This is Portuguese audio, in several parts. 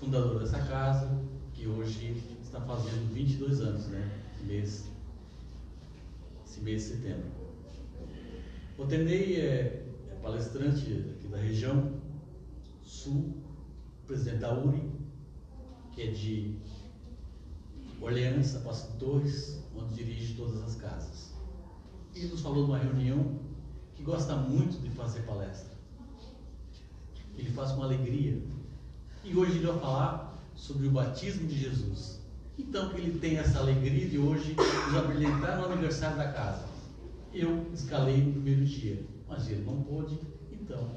fundador dessa casa, que hoje está fazendo 22 anos, né? Esse mês, esse mês de setembro. O Tenei é, é palestrante aqui da região sul, presidente da URI, que é de Orleans, Apóstolo Torres, onde dirige todas as casas. Ele nos falou de uma reunião que gosta muito de fazer palestra. Ele faz com alegria. E hoje ele vai falar sobre o batismo de Jesus. Então que ele tem essa alegria de hoje nos abrilhantar no aniversário da casa. Eu escalei no primeiro dia, mas ele não pôde, então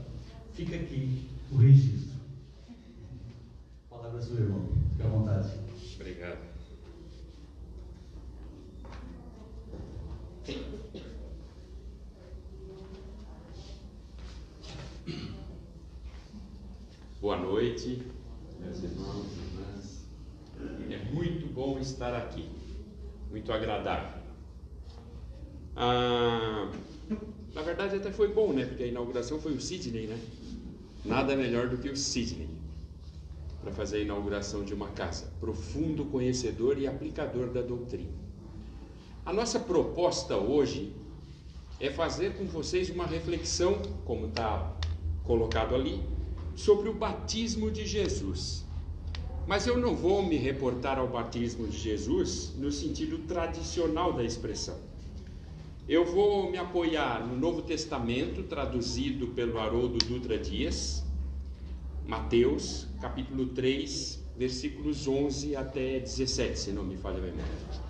fica aqui o registro. A palavra é sua, irmão. Fique à vontade. Obrigado. Boa noite, meus irmãos irmãs. É muito bom estar aqui, muito agradável. Ah, na verdade, até foi bom, né? Porque a inauguração foi o Sidney, né? Nada melhor do que o Sidney para fazer a inauguração de uma casa. Profundo conhecedor e aplicador da doutrina. A nossa proposta hoje é fazer com vocês uma reflexão, como está colocado ali, sobre o batismo de Jesus. Mas eu não vou me reportar ao batismo de Jesus no sentido tradicional da expressão. Eu vou me apoiar no Novo Testamento, traduzido pelo Haroldo Dutra Dias, Mateus, capítulo 3, versículos 11 até 17, se não me falha a memória.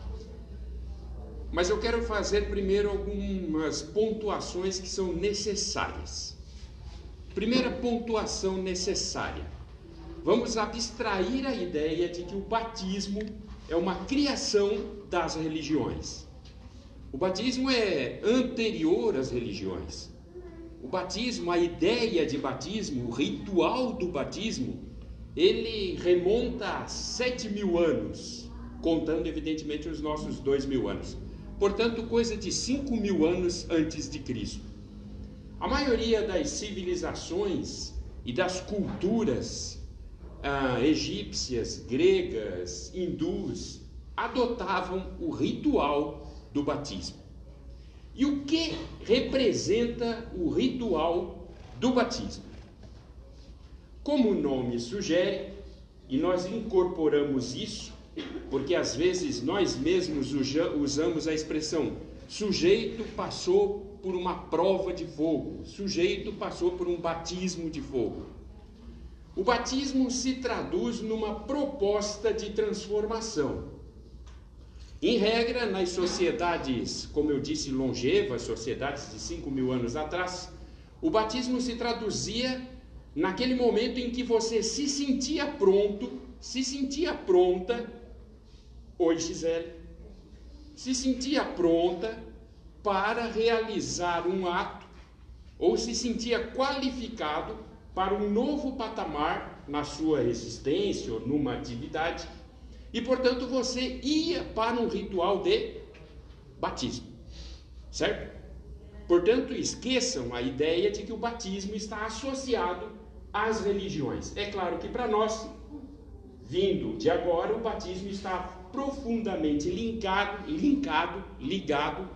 Mas eu quero fazer primeiro algumas pontuações que são necessárias. Primeira pontuação necessária. Vamos abstrair a ideia de que o batismo é uma criação das religiões. O batismo é anterior às religiões. O batismo, a ideia de batismo, o ritual do batismo, ele remonta a sete mil anos, contando evidentemente os nossos dois mil anos. Portanto, coisa de cinco mil anos antes de Cristo. A maioria das civilizações e das culturas ah, egípcias, gregas, hindus adotavam o ritual do batismo. E o que representa o ritual do batismo? Como o nome sugere, e nós incorporamos isso, porque às vezes nós mesmos usamos a expressão sujeito passou por uma prova de fogo, sujeito passou por um batismo de fogo. O batismo se traduz numa proposta de transformação. Em regra, nas sociedades, como eu disse, longevas, sociedades de 5 mil anos atrás, o batismo se traduzia naquele momento em que você se sentia pronto, se sentia pronta, oi Gisele, se sentia pronta para realizar um ato ou se sentia qualificado para um novo patamar na sua existência ou numa atividade e, portanto, você ia para um ritual de batismo, certo? Portanto, esqueçam a ideia de que o batismo está associado às religiões. É claro que para nós, vindo de agora, o batismo está profundamente linkado, linkado, ligado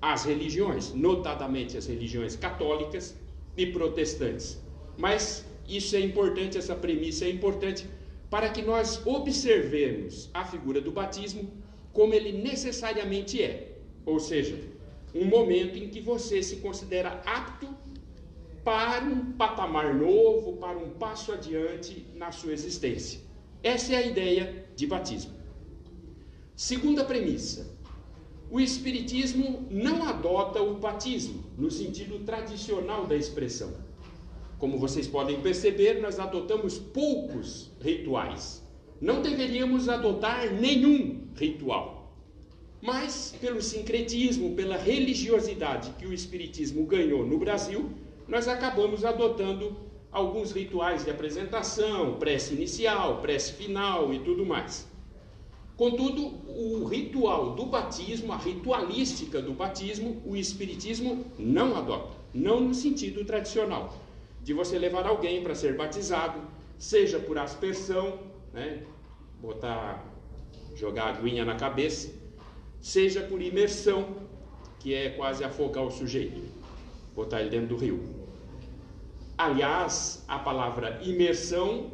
às religiões, notadamente as religiões católicas e protestantes. Mas isso é importante, essa premissa é importante para que nós observemos a figura do batismo como ele necessariamente é, ou seja, um momento em que você se considera apto para um patamar novo, para um passo adiante na sua existência. Essa é a ideia de batismo. Segunda premissa: o Espiritismo não adota o batismo no sentido tradicional da expressão. Como vocês podem perceber, nós adotamos poucos rituais. Não deveríamos adotar nenhum ritual. Mas, pelo sincretismo, pela religiosidade que o Espiritismo ganhou no Brasil, nós acabamos adotando alguns rituais de apresentação, prece inicial, prece final e tudo mais. Contudo, o ritual do batismo, a ritualística do batismo, o Espiritismo não adota, não no sentido tradicional, de você levar alguém para ser batizado, seja por aspersão, né? botar, jogar aguinha na cabeça, seja por imersão, que é quase afogar o sujeito, botar ele dentro do rio. Aliás, a palavra imersão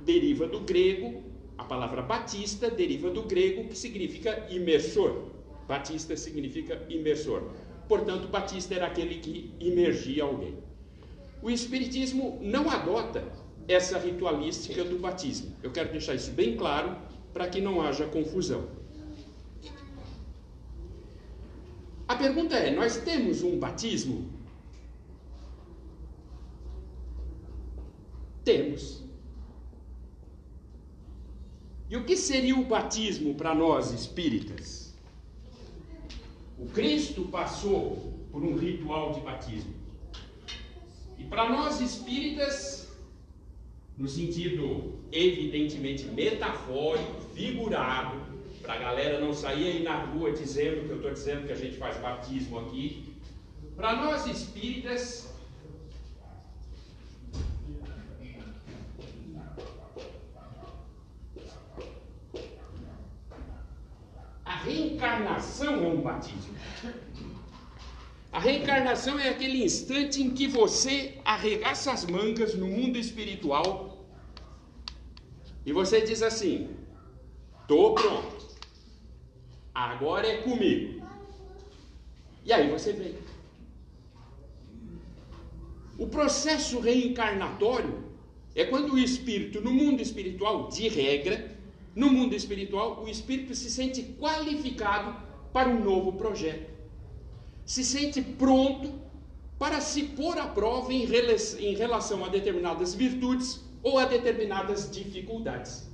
deriva do grego, a palavra batista deriva do grego que significa imersor. Batista significa imersor. Portanto, batista era aquele que imergia alguém. O Espiritismo não adota essa ritualística do batismo. Eu quero deixar isso bem claro para que não haja confusão. A pergunta é: nós temos um batismo? Temos. E o que seria o batismo para nós espíritas? O Cristo passou por um ritual de batismo. E para nós espíritas, no sentido evidentemente metafórico, figurado, para a galera não sair aí na rua dizendo que eu estou dizendo que a gente faz batismo aqui. Para nós espíritas, a reencarnação é um batismo. A reencarnação é aquele instante em que você arregaça as mangas no mundo espiritual e você diz assim: estou pronto, agora é comigo. E aí você vem. O processo reencarnatório é quando o espírito, no mundo espiritual, de regra, no mundo espiritual, o espírito se sente qualificado para um novo projeto se sente pronto para se pôr à prova em relação a determinadas virtudes ou a determinadas dificuldades.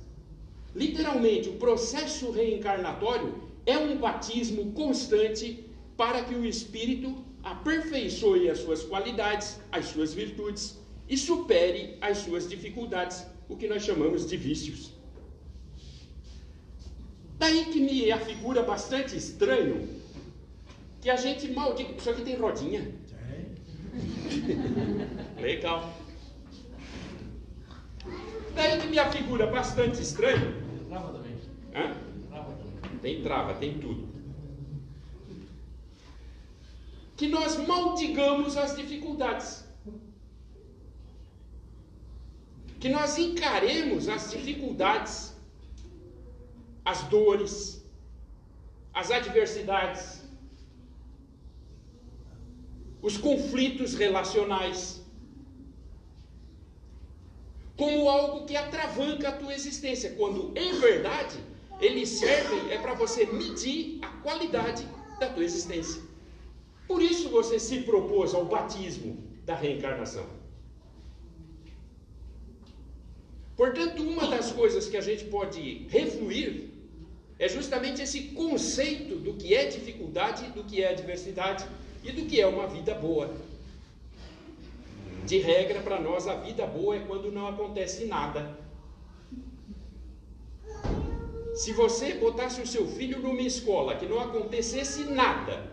Literalmente, o processo reencarnatório é um batismo constante para que o espírito aperfeiçoe as suas qualidades, as suas virtudes e supere as suas dificuldades, o que nós chamamos de vícios. Daí que me afigura bastante estranho que a gente maldita. Isso aqui tem rodinha? Tem. Legal. Daí que minha figura é bastante estranha. Trava também. Hã? Trava também. Tem trava, tem tudo. Que nós maldigamos as dificuldades. Que nós encaremos as dificuldades, as dores, as adversidades, os conflitos relacionais, como algo que atravanca a tua existência, quando em verdade eles servem é para você medir a qualidade da tua existência. Por isso você se propôs ao batismo da reencarnação. Portanto, uma das coisas que a gente pode refluir é justamente esse conceito do que é dificuldade, do que é adversidade e do que é uma vida boa. De regra, para nós, a vida boa é quando não acontece nada. Se você botasse o seu filho numa escola que não acontecesse nada,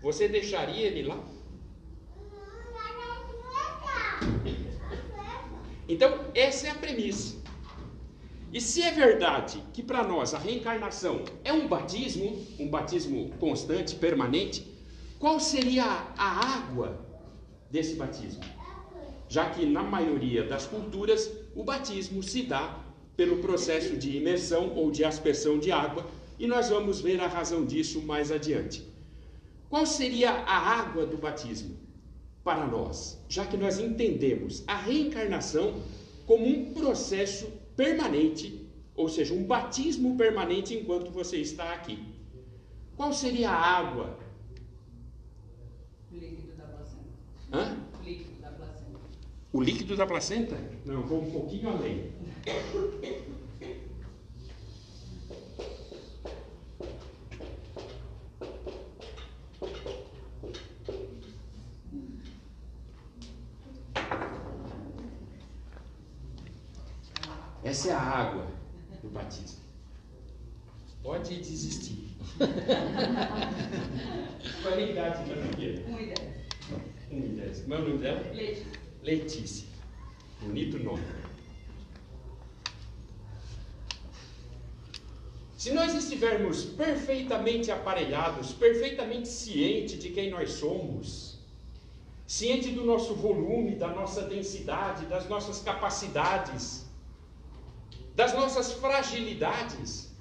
você deixaria ele lá? Então, essa é a premissa. E se é verdade que para nós a reencarnação é um batismo, um batismo constante, permanente, qual seria a água desse batismo? Já que na maioria das culturas o batismo se dá pelo processo de imersão ou de aspersão de água, e nós vamos ver a razão disso mais adiante. Qual seria a água do batismo para nós, já que nós entendemos a reencarnação como um processo permanente, ou seja, um batismo permanente enquanto você está aqui? Qual seria a água Hã? O líquido da placenta. O líquido da placenta? Não, vou um pouquinho além. Essa é a água do batismo. Pode desistir. Qual é a idade da filha? Uma ideia. Como é o nome dela? Letícia. Letícia. Bonito nome. Se nós estivermos perfeitamente aparelhados, perfeitamente cientes de quem nós somos, ciente do nosso volume, da nossa densidade, das nossas capacidades, das nossas fragilidades,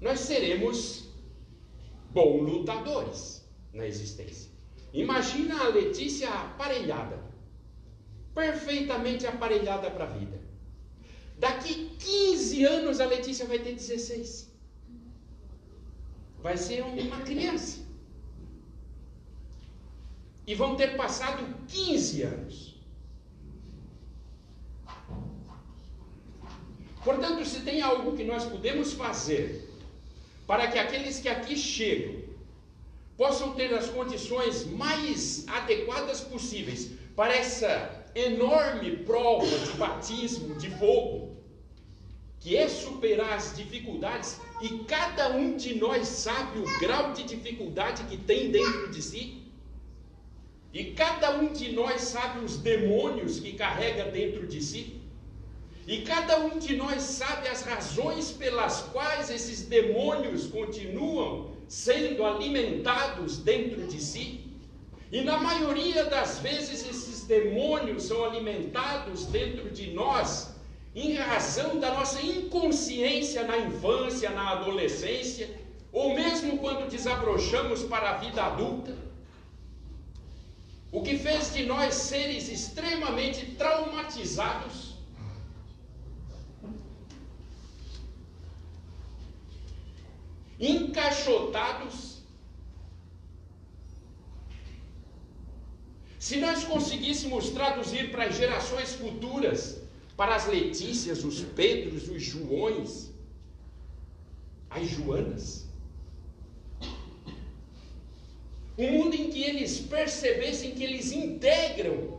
nós seremos bons lutadores na existência. Imagina a Letícia aparelhada, perfeitamente aparelhada para a vida. Daqui 15 anos a Letícia vai ter 16. Vai ser uma criança. E vão ter passado 15 anos. Portanto, se tem algo que nós podemos fazer para que aqueles que aqui chegam possam ter as condições mais adequadas possíveis para essa enorme prova de batismo de fogo, que é superar as dificuldades, e cada um de nós sabe o grau de dificuldade que tem dentro de si. E cada um de nós sabe os demônios que carrega dentro de si. E cada um de nós sabe as razões pelas quais esses demônios continuam sendo alimentados dentro de si. E na maioria das vezes esses demônios são alimentados dentro de nós em razão da nossa inconsciência na infância, na adolescência, ou mesmo quando desabrochamos para a vida adulta. O que fez de nós seres extremamente traumatizados. Encaixotados. Se nós conseguíssemos traduzir para as gerações futuras, para as Letícias, os Pedros, os Joões, as Joanas, Um mundo em que eles percebessem que eles integram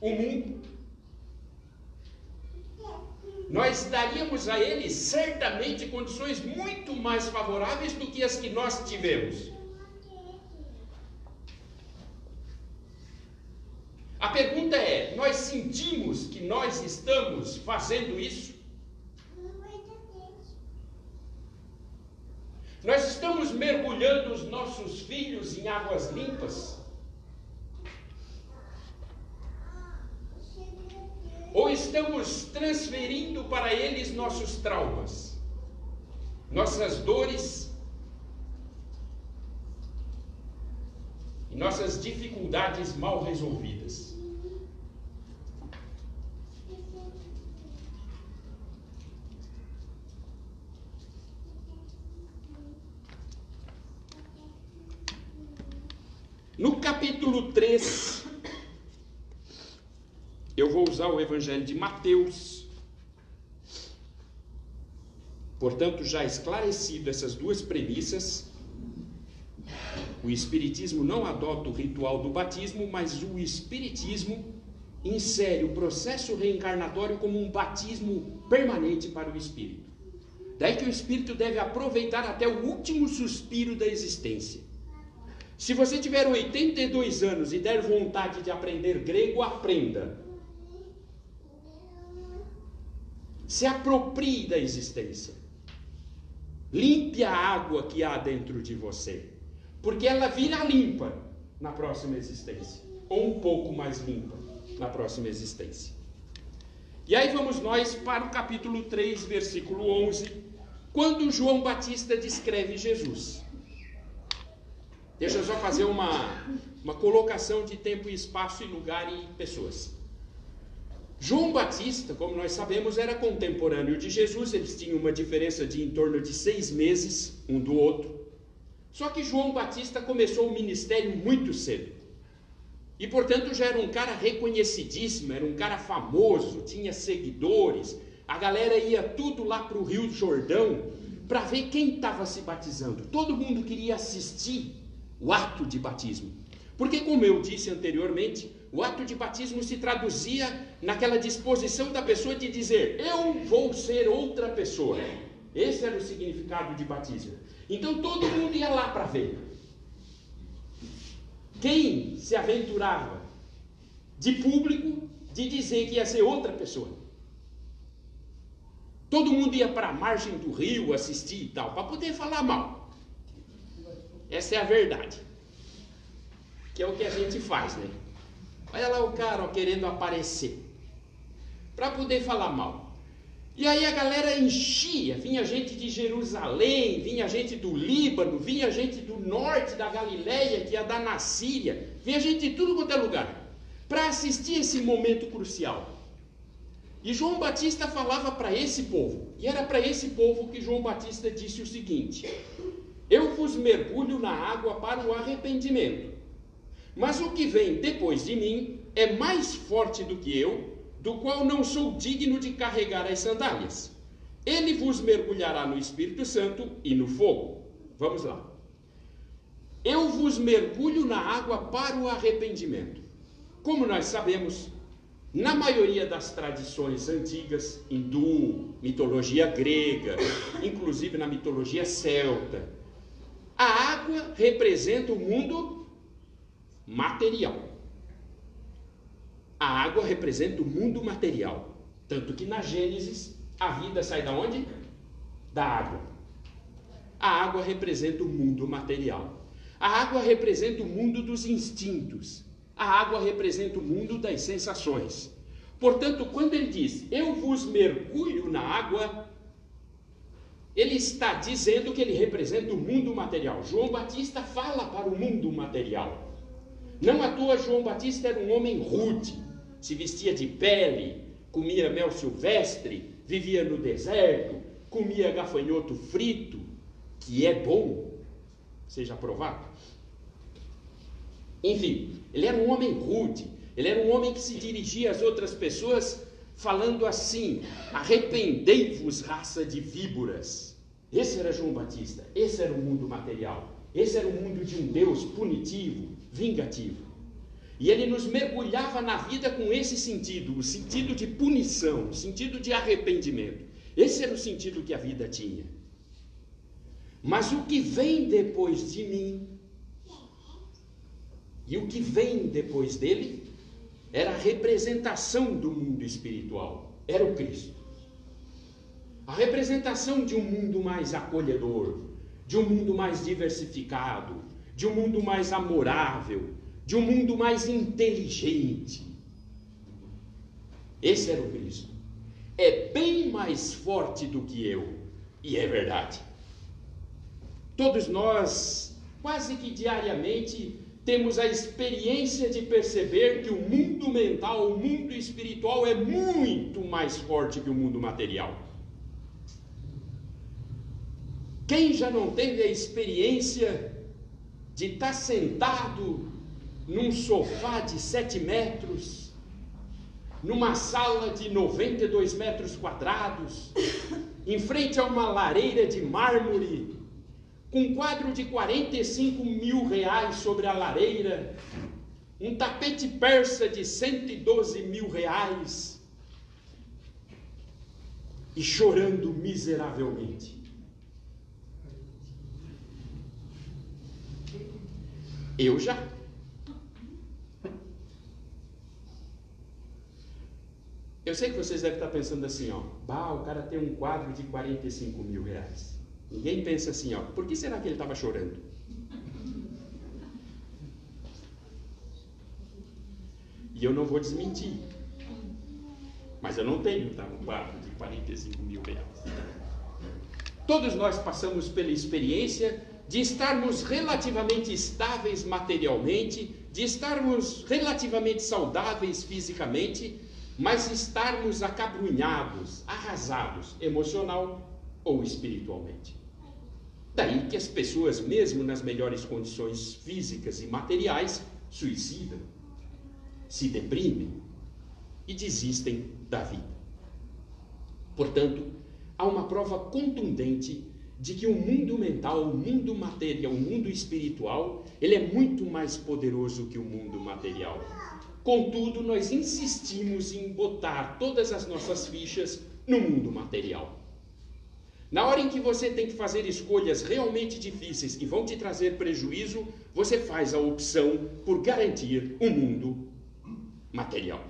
o mundo. Nós daríamos a eles certamente condições muito mais favoráveis do que as que nós tivemos. A pergunta é: nós sentimos que nós estamos fazendo isso? Nós estamos mergulhando os nossos filhos em águas limpas? Ou estamos transferindo para eles nossos traumas, nossas dores e nossas dificuldades mal resolvidas? No capítulo 3, eu vou usar o Evangelho de Mateus. Portanto, já esclarecido essas duas premissas, o Espiritismo não adota o ritual do batismo, mas o Espiritismo insere o processo reencarnatório como um batismo permanente para o Espírito. Daí que o Espírito deve aproveitar até o último suspiro da existência. Se você tiver 82 anos e der vontade de aprender grego, aprenda. Se aproprie da existência. Limpe a água que há dentro de você. Porque ela vira limpa na próxima existência. Ou um pouco mais limpa na próxima existência. E aí vamos nós para o capítulo 3, versículo 11, quando João Batista descreve Jesus. Deixa eu só fazer uma, uma colocação de tempo e espaço e lugar e pessoas. João Batista, como nós sabemos, era contemporâneo de Jesus, eles tinham uma diferença de em torno de seis meses um do outro. Só que João Batista começou o ministério muito cedo. E portanto já era um cara reconhecidíssimo, era um cara famoso, tinha seguidores. A galera ia tudo lá para o Rio Jordão para ver quem estava se batizando. Todo mundo queria assistir o ato de batismo. Porque, como eu disse anteriormente, o ato de batismo se traduzia naquela disposição da pessoa de dizer: Eu vou ser outra pessoa. Esse era o significado de batismo. Então todo mundo ia lá para ver. Quem se aventurava de público de dizer que ia ser outra pessoa? Todo mundo ia para a margem do rio assistir e tal, para poder falar mal. Essa é a verdade. Que é o que a gente faz, né? Olha lá o cara ó, querendo aparecer. Para poder falar mal. E aí a galera enchia, vinha gente de Jerusalém, vinha gente do Líbano, vinha gente do norte da Galileia, que ia dar na Síria, vinha gente de tudo quanto é lugar, para assistir esse momento crucial. E João Batista falava para esse povo, e era para esse povo que João Batista disse o seguinte: Eu vos mergulho na água para o arrependimento, mas o que vem depois de mim é mais forte do que eu, do qual não sou digno de carregar as sandálias. Ele vos mergulhará no Espírito Santo e no fogo. Vamos lá. Eu vos mergulho na água para o arrependimento. Como nós sabemos, na maioria das tradições antigas, hindu, mitologia grega, inclusive na mitologia celta, a água representa o mundo material. A água representa o mundo material. Tanto que na Gênesis, a vida sai da onde? Da água. A água representa o mundo material. A água representa o mundo dos instintos. A água representa o mundo das sensações. Portanto, quando ele diz, eu vos mergulho na água, ele está dizendo que ele representa o mundo material. João Batista fala para o mundo material. Não à toa, João Batista era um homem rude, se vestia de pele, comia mel silvestre, vivia no deserto, comia gafanhoto frito, que é bom, seja aprovado. Enfim, ele era um homem rude, ele era um homem que se dirigia às outras pessoas falando assim: arrependei-vos, raça de víboras. Esse era João Batista, esse era o mundo material, esse era o mundo de um Deus punitivo, vingativo. E ele nos mergulhava na vida com esse sentido, o sentido de punição, o sentido de arrependimento. Esse era o sentido que a vida tinha. Mas o que vem depois de mim e o que vem depois dele era a representação do mundo espiritual, era o Cristo. A representação de um mundo mais acolhedor, de um mundo mais diversificado, de um mundo mais amorável, de um mundo mais inteligente. Esse era o Cristo. É bem mais forte do que eu, e é verdade. Todos nós, quase que diariamente, temos a experiência de perceber que o mundo mental, o mundo espiritual é muito mais forte que o mundo material. Quem já não teve a experiência de estar sentado num sofá de 7 metros, numa sala de 92 metros quadrados, em frente a uma lareira de mármore, com um quadro de 45 mil reais sobre a lareira, um tapete persa de 112 mil reais, e chorando miseravelmente. Eu já. Eu sei que vocês devem estar pensando assim, ó, bah, o cara tem um quadro de 45 mil reais. Ninguém pensa assim, ó, por que será que ele estava chorando? E eu não vou desmentir. Mas eu não tenho tá, um quadro de 45 mil reais. Todos nós passamos pela experiência de estarmos relativamente estáveis materialmente, de estarmos relativamente saudáveis fisicamente, mas estarmos acabrunhados, arrasados, emocional ou espiritualmente. Daí que as pessoas, mesmo nas melhores condições físicas e materiais, suicidam, se deprimem e desistem da vida. Portanto, há uma prova contundente de que o mundo mental, o mundo material, o mundo espiritual, ele é muito mais poderoso que o mundo material. Contudo, nós insistimos em botar todas as nossas fichas no mundo material. Na hora em que você tem que fazer escolhas realmente difíceis que vão te trazer prejuízo, você faz a opção por garantir um mundo material.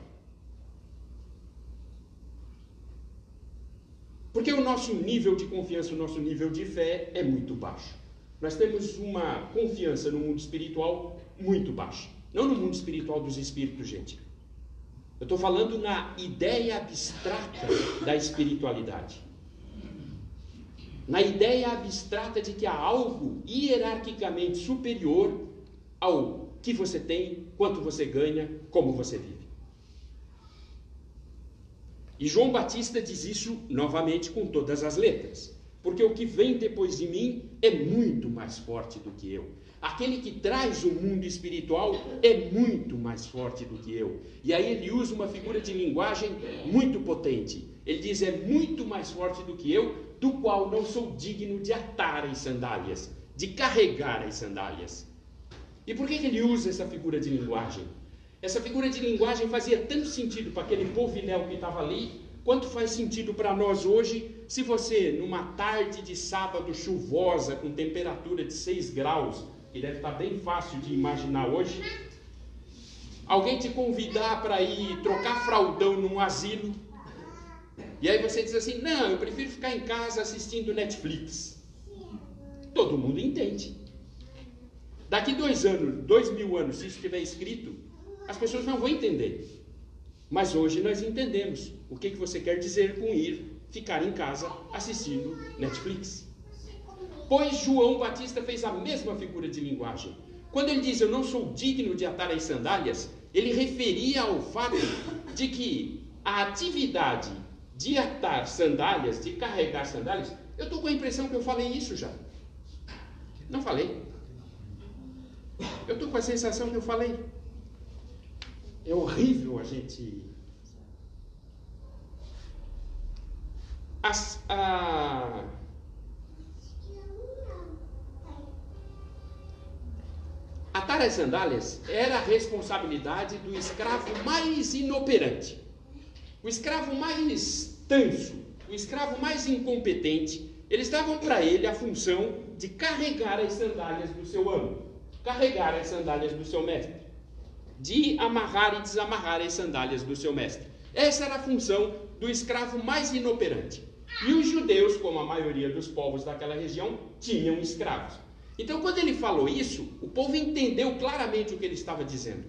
Porque o nosso nível de confiança, o nosso nível de fé é muito baixo. Nós temos uma confiança no mundo espiritual muito baixa. Não no mundo espiritual dos espíritos, gente. Eu estou falando na ideia abstrata da espiritualidade. Na ideia abstrata de que há algo hierarquicamente superior ao que você tem, quanto você ganha, como você vive. E João Batista diz isso novamente com todas as letras. Porque o que vem depois de mim é muito mais forte do que eu. Aquele que traz o mundo espiritual é muito mais forte do que eu. E aí ele usa uma figura de linguagem muito potente. Ele diz: é muito mais forte do que eu, do qual não sou digno de atar as sandálias, de carregar as sandálias. E por que, ele usa essa figura de linguagem? Essa figura de linguagem fazia tanto sentido para aquele povinel que estava ali, quanto faz sentido para nós hoje, se você, numa tarde de sábado chuvosa, com temperatura de 6 graus, que deve estar bem fácil de imaginar hoje, alguém te convidar para ir trocar fraldão num asilo, e aí você diz assim: não, eu prefiro ficar em casa assistindo Netflix. Todo mundo entende. Daqui dois anos, dois mil anos, se isso estiver escrito, as pessoas não vão entender. Mas hoje nós entendemos o que, que você quer dizer com ir ficar em casa assistindo Netflix. Pois João Batista fez a mesma figura de linguagem. Quando ele diz eu não sou digno de atar as sandálias, ele referia ao fato de que a atividade de atar sandálias, de carregar sandálias, eu estou com a impressão que eu falei isso já. Não falei. Eu estou com a sensação que eu falei. É horrível a gente. As, a Atar as sandálias era a responsabilidade do escravo mais inoperante, o escravo mais tanso, o escravo mais incompetente. Eles davam para ele a função de carregar as sandálias do seu amo, carregar as sandálias do seu mestre, de amarrar e desamarrar as sandálias do seu mestre. Essa era a função do escravo mais inoperante. E os judeus, como a maioria dos povos daquela região, tinham escravos. Então, quando ele falou isso, o povo entendeu claramente o que ele estava dizendo.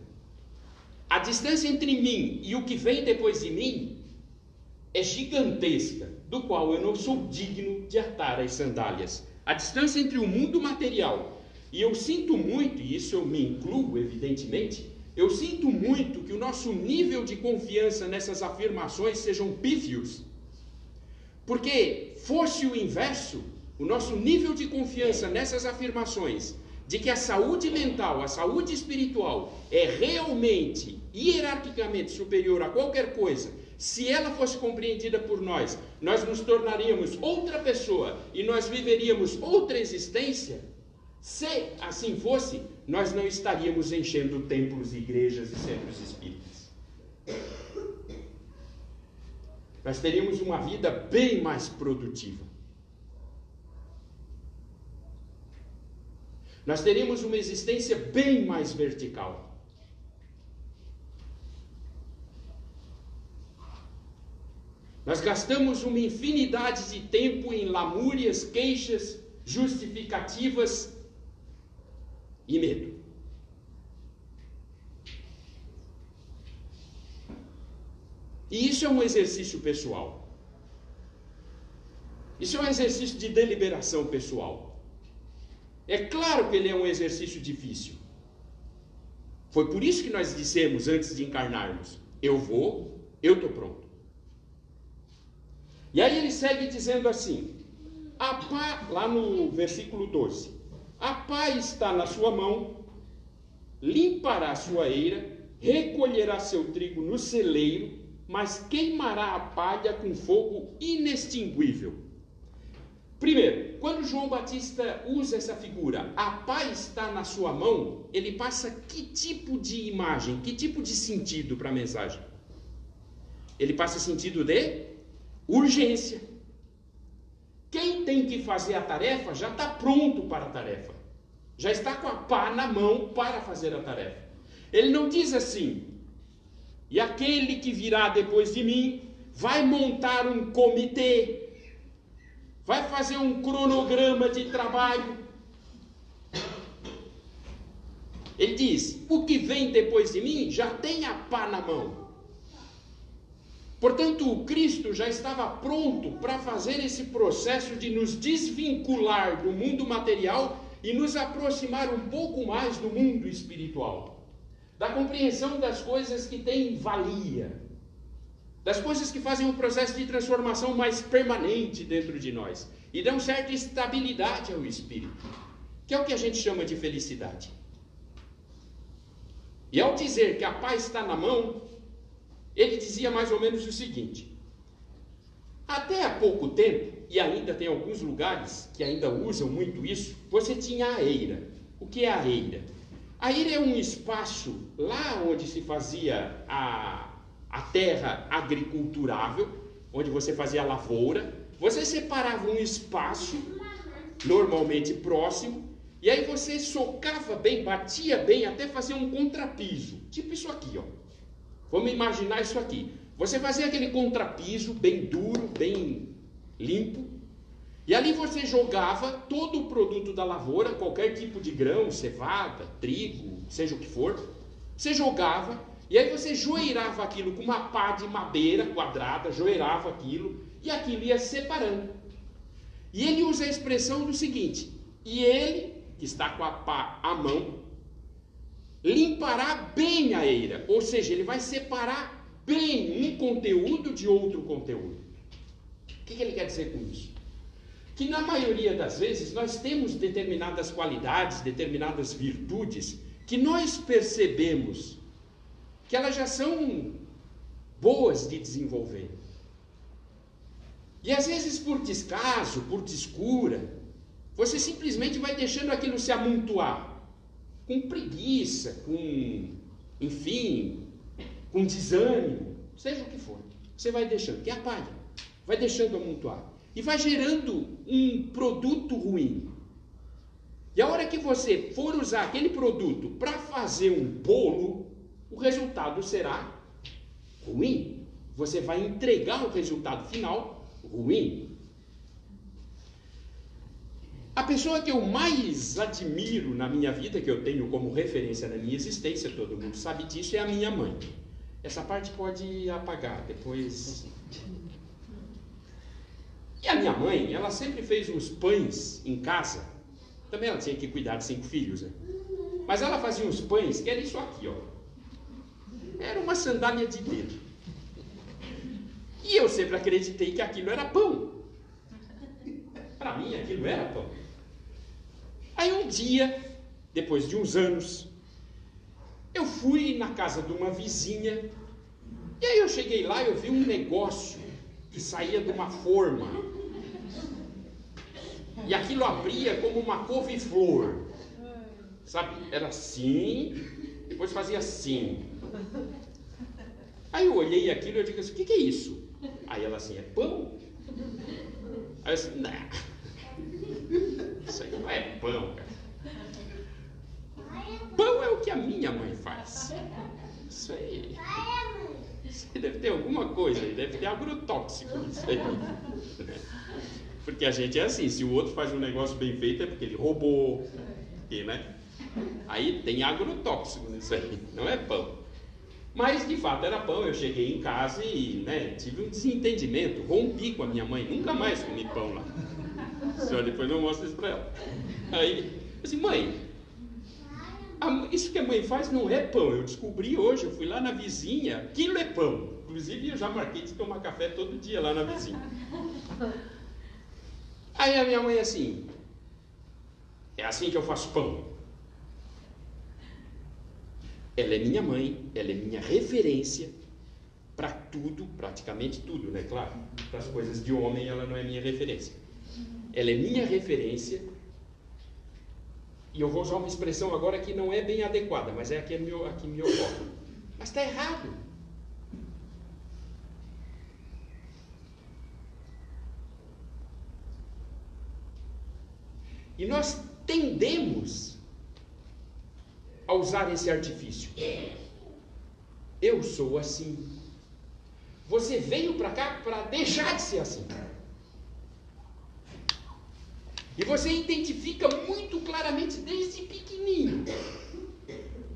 A distância entre mim e o que vem depois de mim é gigantesca, do qual eu não sou digno de atar as sandálias. A distância entre o mundo material e eu sinto muito, e isso eu me incluo, evidentemente, eu sinto muito que o nosso nível de confiança nessas afirmações sejam pífios. Porque fosse o inverso, o nosso nível de confiança nessas afirmações de que a saúde mental, a saúde espiritual é realmente hierarquicamente superior a qualquer coisa, se ela fosse compreendida por nós, nós nos tornaríamos outra pessoa e nós viveríamos outra existência. Se assim fosse, nós não estaríamos enchendo templos, igrejas e centros espíritas. Nós teríamos uma vida bem mais produtiva. Nós teríamos uma existência bem mais vertical. Nós gastamos uma infinidade de tempo em lamúrias, queixas, justificativas e medo. E isso é um exercício pessoal. Isso é um exercício de deliberação pessoal. É claro que ele é um exercício difícil. Foi por isso que nós dissemos antes de encarnarmos: eu vou, eu estou pronto. E aí ele segue dizendo assim: a pá, lá no versículo 12: a pá está na sua mão, limpará sua eira, recolherá seu trigo no celeiro, mas queimará a palha com fogo inextinguível. Primeiro, quando João Batista usa essa figura, a paz está na sua mão, ele passa que tipo de imagem, que tipo de sentido para a mensagem? Ele passa sentido de urgência. Quem tem que fazer a tarefa já está pronto para a tarefa, já está com a pá na mão para fazer a tarefa. Ele não diz assim, e aquele que virá depois de mim vai montar um comitê vai fazer um cronograma de trabalho. Ele diz: o que vem depois de mim já tem a pá na mão. Portanto, o Cristo já estava pronto para fazer esse processo de nos desvincular do mundo material e nos aproximar um pouco mais do mundo espiritual, da compreensão das coisas que têm valia, das coisas que fazem um processo de transformação mais permanente dentro de nós. E dão certa estabilidade ao espírito, que é o que a gente chama de felicidade. E ao dizer que a paz está na mão, ele dizia mais ou menos o seguinte: até há pouco tempo, e ainda tem alguns lugares que ainda usam muito isso, você tinha a eira. O que é a eira? A eira é um espaço lá onde se fazia a, a terra agriculturável, onde você fazia a lavoura. Você separava um espaço, normalmente próximo, e aí você socava bem, batia bem, até fazer um contrapiso. Tipo isso aqui, ó. Vamos imaginar isso aqui. Você fazia aquele contrapiso bem duro, bem limpo, e ali você jogava todo o produto da lavoura, qualquer tipo de grão, cevada, trigo, seja o que for. Você jogava, e aí você joeirava aquilo com uma pá de madeira quadrada, joeirava aquilo, e aquilo ia se separando. E ele usa a expressão do seguinte: e ele, que está com a pá à mão, limpará bem a eira, ou seja, ele vai separar bem um conteúdo de outro conteúdo. O que, ele quer dizer com isso? Que na maioria das vezes nós temos determinadas qualidades, determinadas virtudes, que nós percebemos que elas já são boas de desenvolver. E às vezes por descaso, por descura, você simplesmente vai deixando aquilo se amontoar, com preguiça, com, enfim, com desânimo, seja o que for. Você vai deixando, que é a palha, vai deixando amontoar. E vai gerando um produto ruim. E a hora que você for usar aquele produto para fazer um bolo, o resultado será ruim. Você vai entregar o resultado final ruim. A pessoa que eu mais admiro na minha vida, que eu tenho como referência na minha existência, todo mundo sabe disso, é a minha mãe. Essa parte pode apagar, depois. E a minha mãe, ela sempre fez uns pães em casa. Também ela tinha que cuidar de cinco filhos, né? Mas ela fazia uns pães que era isso aqui, ó. Era uma sandália de dedo. E eu sempre acreditei que aquilo era pão. Para mim, aquilo era pão. Aí um dia, depois de uns anos, eu fui na casa de uma vizinha, e aí eu cheguei lá e eu vi um negócio que saía de uma forma. E aquilo abria como uma couve-flor. Sabe? Era assim, depois fazia assim. Aí eu olhei aquilo e eu digo assim, o que, que, é isso? Aí ela assim, é pão? Aí eu assim, não. Isso aí não é pão, cara. Pão é o que a minha mãe faz. Isso aí. Isso aí deve ter alguma coisa aí, deve ter agrotóxico nisso aí. Porque a gente é assim, se o outro faz um negócio bem feito é porque ele roubou. Porque, né? Aí tem agrotóxico nisso aí, não é pão. Mas de fato era pão, eu cheguei em casa e né, tive um desentendimento, rompi com a minha mãe, nunca mais comi pão lá. Senhora depois não mostra isso para ela. Aí, assim, mãe, a, isso que a mãe faz não é pão. Eu descobri hoje, eu fui lá na vizinha, aquilo é pão. Inclusive eu já marquei de tomar café todo dia lá na vizinha. Aí a minha mãe assim, é assim que eu faço pão. Ela é minha mãe, ela é minha referência para tudo, praticamente tudo, né? Claro, para as coisas de homem ela não é minha referência. Ela é minha referência e eu vou usar uma expressão agora que não é bem adequada, mas é a que me, a que me ocorre. Mas está errado. E nós tendemos a usar esse artifício. Eu sou assim. Você veio para cá para deixar de ser assim. E você identifica muito claramente desde pequenininho.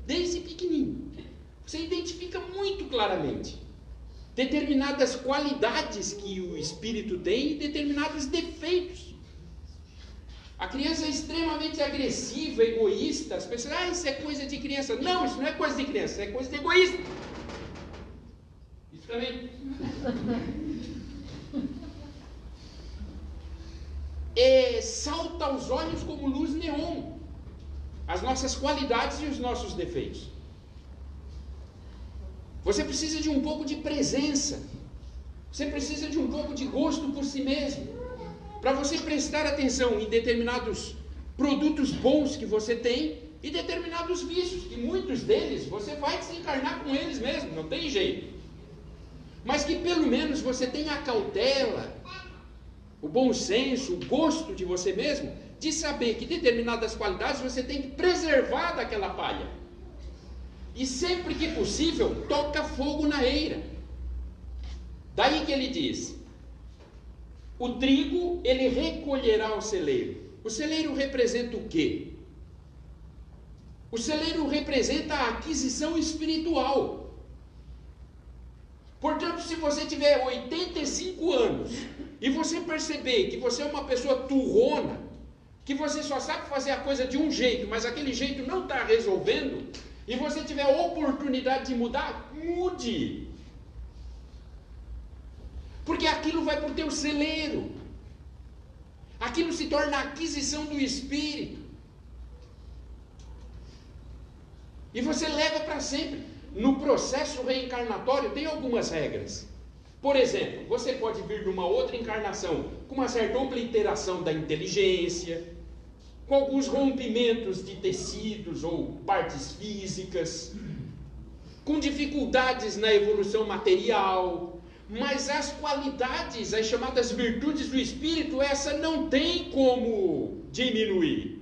Desde pequenininho. Você identifica muito claramente determinadas qualidades que o espírito tem e determinados defeitos. A criança é extremamente agressiva, egoísta. As pessoas, ah, isso é coisa de criança. Não, isso não é coisa de criança, é coisa de egoísta. Isso também. É, salta aos olhos como luz neon as nossas qualidades e os nossos defeitos. Você precisa de um pouco de presença. Você precisa de um pouco de gosto por si mesmo. Para você prestar atenção em determinados produtos bons que você tem e determinados vícios, que muitos deles você vai desencarnar com eles mesmo, não tem jeito. Mas que pelo menos você tenha a cautela, o bom senso, o gosto de você mesmo, de saber que determinadas qualidades você tem que preservar daquela palha. E sempre que possível, toca fogo na eira. Daí que ele diz: o trigo ele recolherá o celeiro. O celeiro representa o quê? O celeiro representa a aquisição espiritual. Portanto, se você tiver 85 anos e você perceber que você é uma pessoa turrona, que você só sabe fazer a coisa de um jeito, mas aquele jeito não está resolvendo, e você tiver a oportunidade de mudar, mude. Porque aquilo vai para o teu celeiro. Aquilo se torna aquisição do Espírito. E você leva para sempre. No processo reencarnatório tem algumas regras. Por exemplo, você pode vir numa outra encarnação com uma certa obliteração da inteligência, com alguns rompimentos de tecidos ou partes físicas, com dificuldades na evolução material, mas as qualidades, as chamadas virtudes do espírito, essa não tem como diminuir.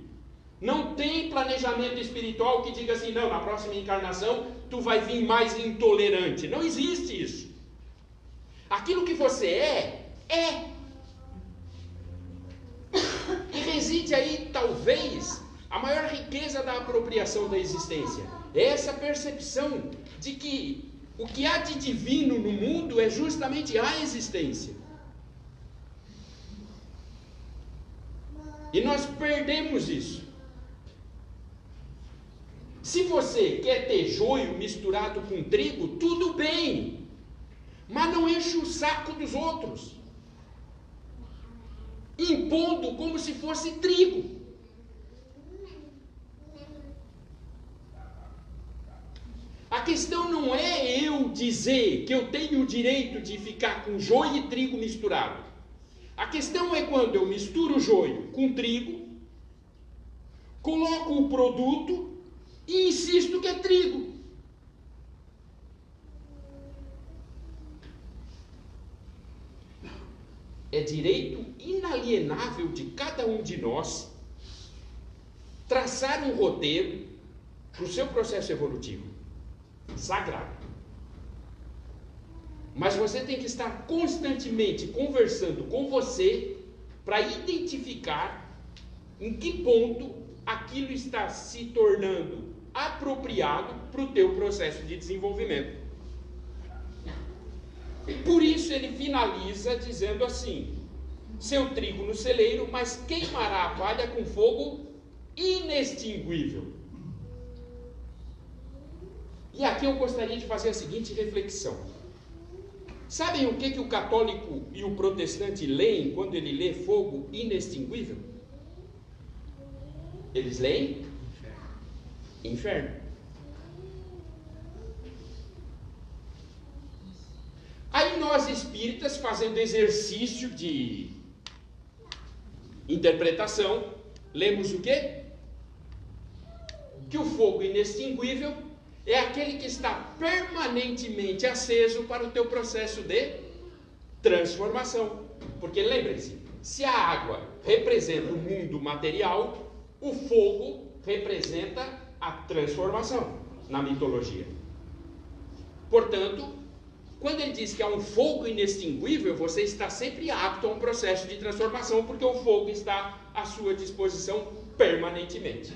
Não tem planejamento espiritual que diga assim, não, na próxima encarnação tu vai vir mais intolerante. Não existe isso. Aquilo que você é, é. E reside aí, talvez, a maior riqueza da apropriação da existência. É essa percepção de que o que há de divino no mundo é justamente a existência. E nós perdemos isso. Se você quer ter joio misturado com trigo, tudo bem. Mas não enche o saco dos outros, impondo como se fosse trigo. A questão não é eu dizer que eu tenho o direito de ficar com joio e trigo misturado. A questão é quando eu misturo joio com trigo, coloco o produto e insisto que é trigo. É direito inalienável de cada um de nós traçar um roteiro para o seu processo evolutivo. Sagrado. Mas você tem que estar constantemente conversando com você para identificar em que ponto aquilo está se tornando apropriado para o teu processo de desenvolvimento. Por isso ele finaliza dizendo assim: seu trigo no celeiro, mas queimará a palha com fogo inextinguível. E aqui eu gostaria de fazer a seguinte reflexão. Sabem o que, que o católico e o protestante leem quando ele lê fogo inextinguível? Eles leem? Inferno. Aí nós espíritas, fazendo exercício de interpretação, lemos o quê? Que o fogo inextinguível é aquele que está permanentemente aceso para o teu processo de transformação. Porque lembre-se, se a água representa o mundo material, o fogo representa a transformação na mitologia. Portanto, Quando ele diz que há um fogo inextinguível, você está sempre apto a um processo de transformação, porque o fogo está à sua disposição permanentemente.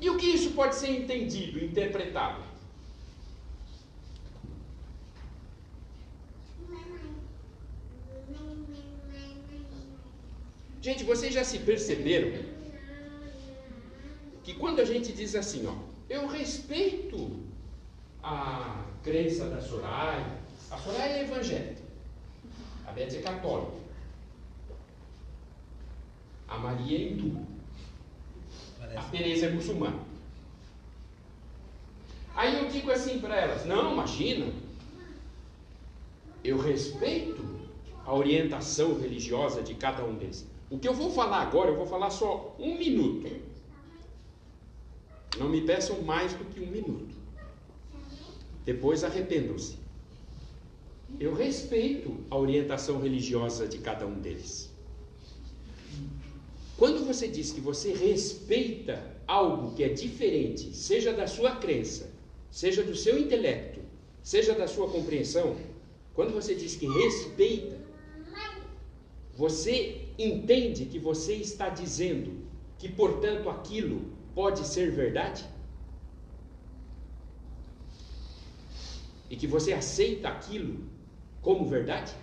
E o que isso pode ser entendido, interpretado? Gente, vocês já se perceberam que quando a gente diz assim, ó, eu respeito a crença da Soraya, a Soraya é evangélica, a Beth é católica, a Maria é hindu, a Teresa é muçulmana. Aí eu digo assim para elas: não, imagina, eu respeito a orientação religiosa de cada um deles. O que eu vou falar agora, eu vou falar só um minuto. Não me peçam mais do que um minuto. Depois arrependam-se. Eu respeito a orientação religiosa de cada um deles. Quando você diz que você respeita algo que é diferente, seja da sua crença, seja do seu intelecto, seja da sua compreensão, quando você diz que respeita, você entende que você está dizendo que, portanto, aquilo pode ser verdade? E que você aceita aquilo como verdade?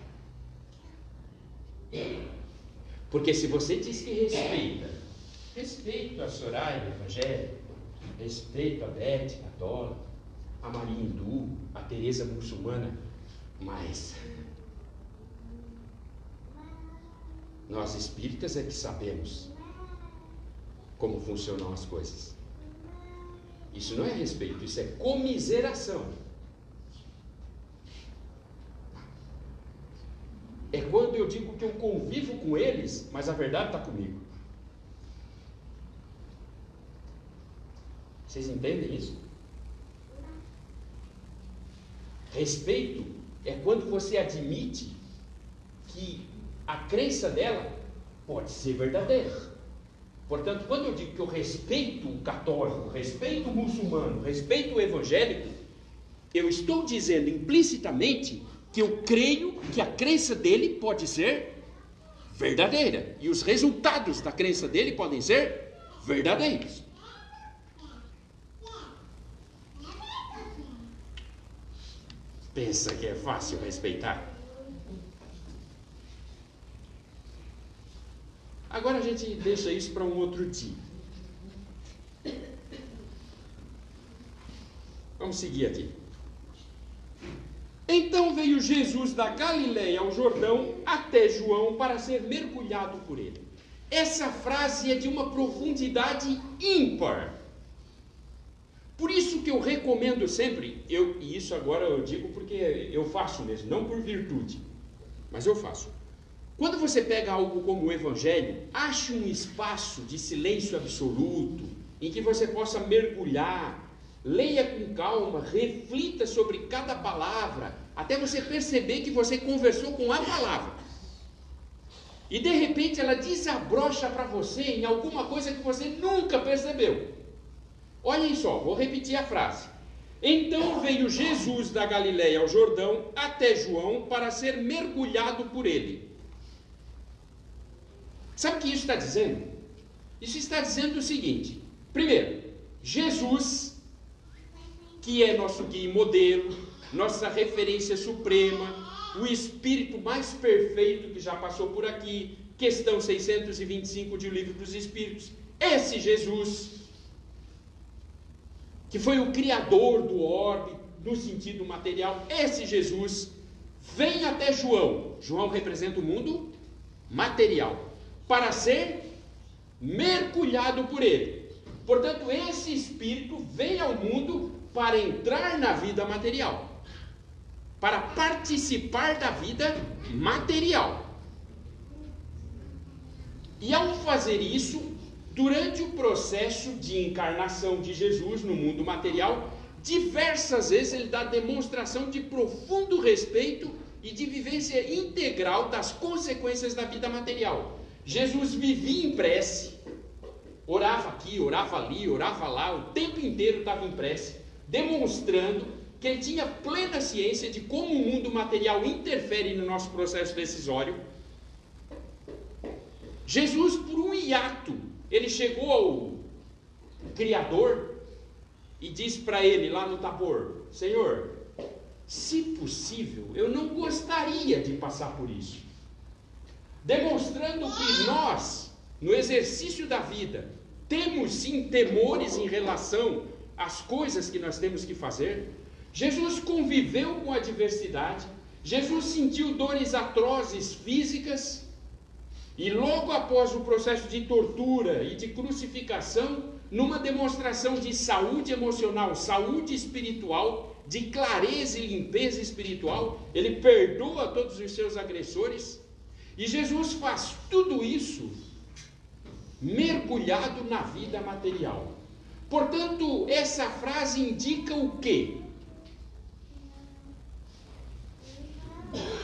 Porque se você diz que respeita, respeito a Soraya evangélica, respeito a Beth católica, a Maria hindu, a Teresa muçulmana, mas Nós espíritas é que sabemos como funcionam as coisas. Isso não é respeito, isso é comiseração. É quando eu digo que eu convivo com eles, mas a verdade está comigo. Vocês entendem isso? Respeito é quando você admite que a crença dela pode ser verdadeira. Portanto, quando eu digo que eu respeito o católico, respeito o muçulmano, respeito o evangélico, eu estou dizendo implicitamente que eu creio que a crença dele pode ser verdadeira e os resultados da crença dele podem ser verdadeiros. Pensa que é fácil respeitar? Agora a gente deixa isso para um outro dia. Vamos seguir aqui. Então veio Jesus da Galiléia ao Jordão até João para ser mergulhado por ele. Essa frase é de uma profundidade ímpar. Por isso que eu recomendo sempre, eu, e isso agora eu digo porque eu faço mesmo, não por virtude, mas eu faço. Quando você pega algo como o Evangelho, ache um espaço de silêncio absoluto, em que você possa mergulhar, leia com calma, reflita sobre cada palavra, até você perceber que você conversou com a palavra. E de repente ela desabrocha para você em alguma coisa que você nunca percebeu. Olhem só, vou repetir a frase. Então veio Jesus da Galiléia ao Jordão até João para ser mergulhado por ele. Sabe o que isso está dizendo? Isso está dizendo o seguinte: primeiro, Jesus, que é nosso guia e modelo, nossa referência suprema, o espírito mais perfeito que já passou por aqui, questão 625 de O Livro dos Espíritos, esse Jesus, que foi o criador do orbe no sentido material, esse Jesus vem até João. João representa o mundo material para ser mergulhado por ele. Portanto, esse espírito vem ao mundo para entrar na vida material, para participar da vida material. E ao fazer isso, durante o processo de encarnação de Jesus no mundo material, diversas vezes ele dá demonstração de profundo respeito e de vivência integral das consequências da vida material. Jesus vivia em prece, orava aqui, orava ali, orava lá, o tempo inteiro estava em prece, demonstrando que ele tinha plena ciência de como o mundo material interfere no nosso processo decisório. Jesus, por um hiato, ele chegou ao Criador e disse para ele lá no Tabor: Senhor, se possível, eu não gostaria de passar por isso. Demonstrando que nós, no exercício da vida, temos sim temores em relação às coisas que nós temos que fazer. Jesus conviveu com a adversidade, Jesus sentiu dores atrozes físicas, e logo após o processo de tortura e de crucificação, numa demonstração de saúde emocional, saúde espiritual, de clareza e limpeza espiritual, ele perdoa todos os seus agressores, e Jesus faz tudo isso mergulhado na vida material. Portanto, essa frase indica o quê?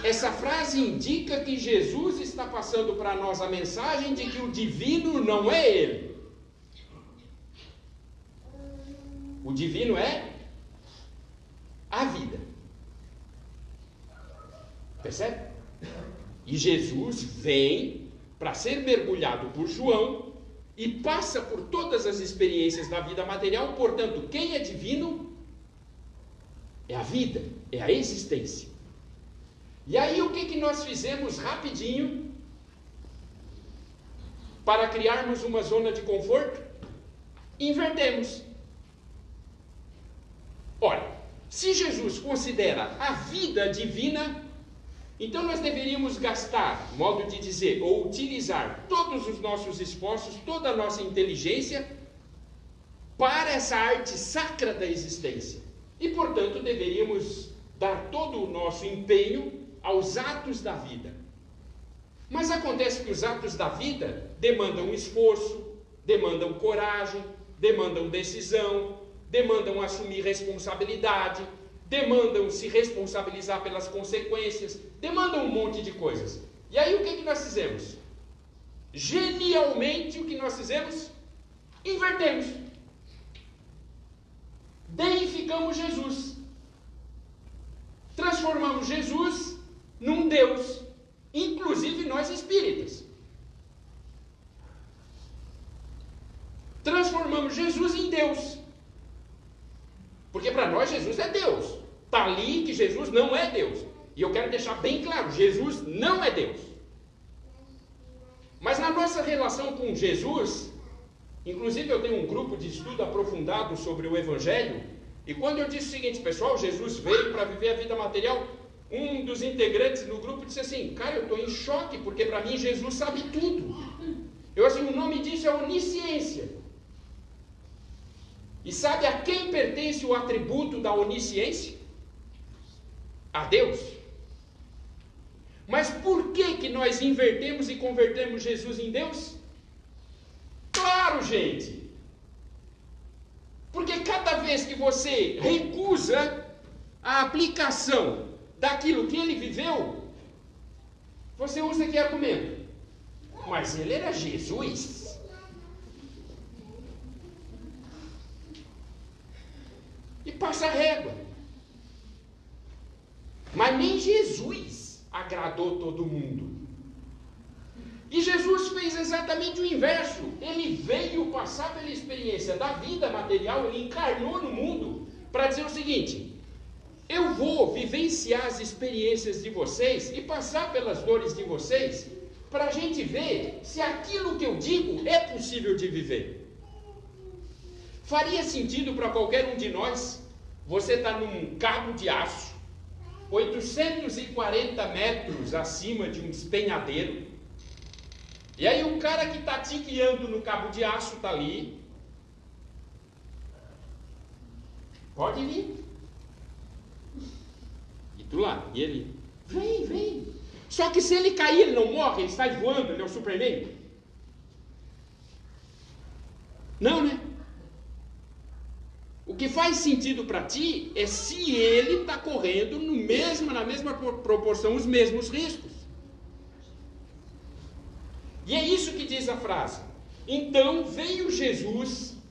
Essa frase indica que Jesus está passando para nós a mensagem de que o divino não é ele. O divino é a vida. Percebe? E Jesus vem para ser mergulhado por João e passa por todas as experiências da vida material. Portanto, quem é divino é a vida, é a existência. E aí, o que, que nós fizemos rapidinho para criarmos uma zona de conforto? Invertemos. Ora, se Jesus considera a vida divina, então nós deveríamos gastar, modo de dizer, ou utilizar todos os nossos esforços, toda a nossa inteligência para essa arte sacra da existência. E, portanto, deveríamos dar todo o nosso empenho aos atos da vida. Mas acontece que os atos da vida demandam esforço, demandam coragem, demandam decisão, demandam assumir responsabilidade, demandam se responsabilizar pelas consequências, demandam um monte de coisas. E aí o que, que nós fizemos? Genialmente o que nós fizemos? Invertemos. Deificamos Jesus. Transformamos Jesus num Deus, inclusive nós espíritas. Transformamos Jesus em Deus. Porque para nós Jesus é Deus. Está ali que Jesus não é Deus. E eu quero deixar bem claro: Jesus não é Deus. Mas na nossa relação com Jesus, inclusive eu tenho um grupo de estudo aprofundado sobre o Evangelho, e quando eu disse o seguinte, pessoal, Jesus veio para viver a vida material, um dos integrantes no grupo disse assim: Cara, eu estou em choque, porque para mim Jesus sabe tudo. Eu assim, o nome disso é onisciência. E sabe a quem pertence o atributo da onisciência? A Deus. Mas por que, que nós invertemos e convertemos Jesus em Deus? Claro, gente! Porque cada vez que você recusa a aplicação daquilo que ele viveu, você usa que argumento? Mas ele era Jesus. e passa régua. Mas nem Jesus agradou todo mundo. E Jesus fez exatamente o inverso. Ele veio passar pela experiência da vida material, ele encarnou no mundo para dizer o seguinte: eu vou vivenciar as experiências de vocês e passar pelas dores de vocês, para a gente ver se aquilo que eu digo é possível de viver. Faria sentido para qualquer um de nós você está num cabo de aço, 840 metros acima de um espenhadeiro, e aí o cara que está te guiando no cabo de aço está ali. Pode vir. E tu lá, e ele, vem, vem. Só que se ele cair, ele não morre, ele sai voando, ele é o Superman. Não, né? O que faz sentido para ti é se ele está correndo no mesmo, na mesma proporção os mesmos riscos. E é isso que diz a frase. Então veio Jesus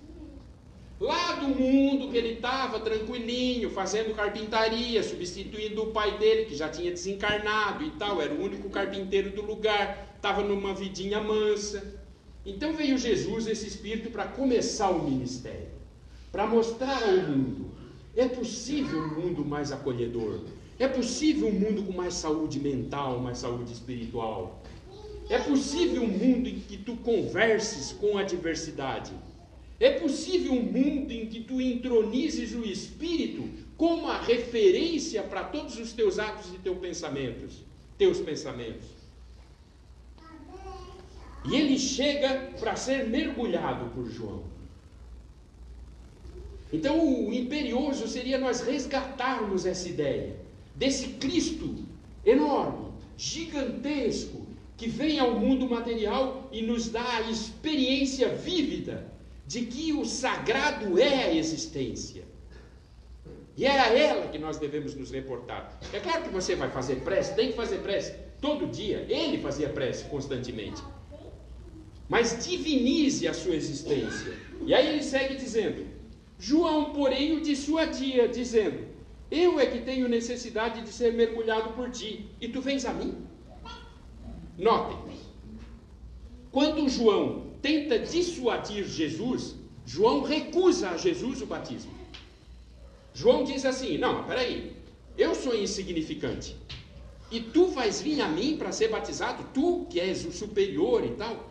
Lá do mundo que ele estava tranquilinho, fazendo carpintaria, substituindo o pai dele, que já tinha desencarnado e tal, era o único carpinteiro do lugar, estava numa vidinha mansa. Então veio Jesus, esse Espírito, para começar o ministério, para mostrar ao mundo: é possível um mundo mais acolhedor, é possível um mundo com mais saúde mental, mais saúde espiritual, é possível um mundo em que tu converses com a diversidade. É possível um mundo em que tu entronizes o Espírito como a referência para todos os teus atos e teus pensamentos, teus pensamentos. E ele chega para ser mergulhado por João. Então o imperioso seria nós resgatarmos essa ideia desse Cristo enorme, gigantesco, que vem ao mundo material e nos dá a experiência vívida de que o sagrado é a existência. E é a ela que nós devemos nos reportar. É claro que você vai fazer prece, tem que fazer prece todo dia. Ele fazia prece constantemente. Mas divinize a sua existência. E aí ele segue dizendo: João, porém, o dissuadia, dizendo: Eu é que tenho necessidade de ser mergulhado por ti, e tu vens a mim? Notem, quando João tenta dissuadir Jesus, João recusa a Jesus o batismo. João diz assim: Não, peraí, eu sou insignificante. E tu vais vir a mim para ser batizado? Tu que és o superior e tal.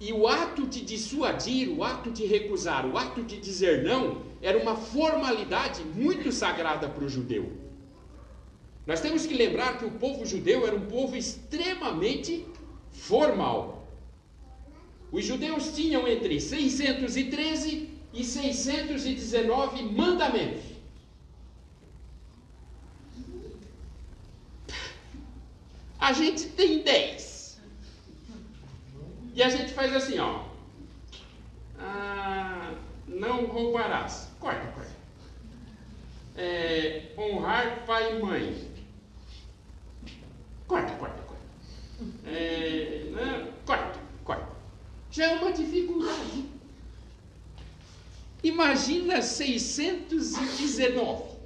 E o ato de dissuadir, o ato de recusar, o ato de dizer não, era uma formalidade muito sagrada para o judeu. Nós temos que lembrar que o povo judeu era um povo extremamente formal. Os judeus tinham entre 613 e 619 mandamentos. A gente tem 10. E a gente faz assim, ó. Ah, não roubarás. Corta, corta. É, honrar pai e mãe. Corta, corta, corta. É, não, corta, corta já é uma dificuldade. Imagina 619.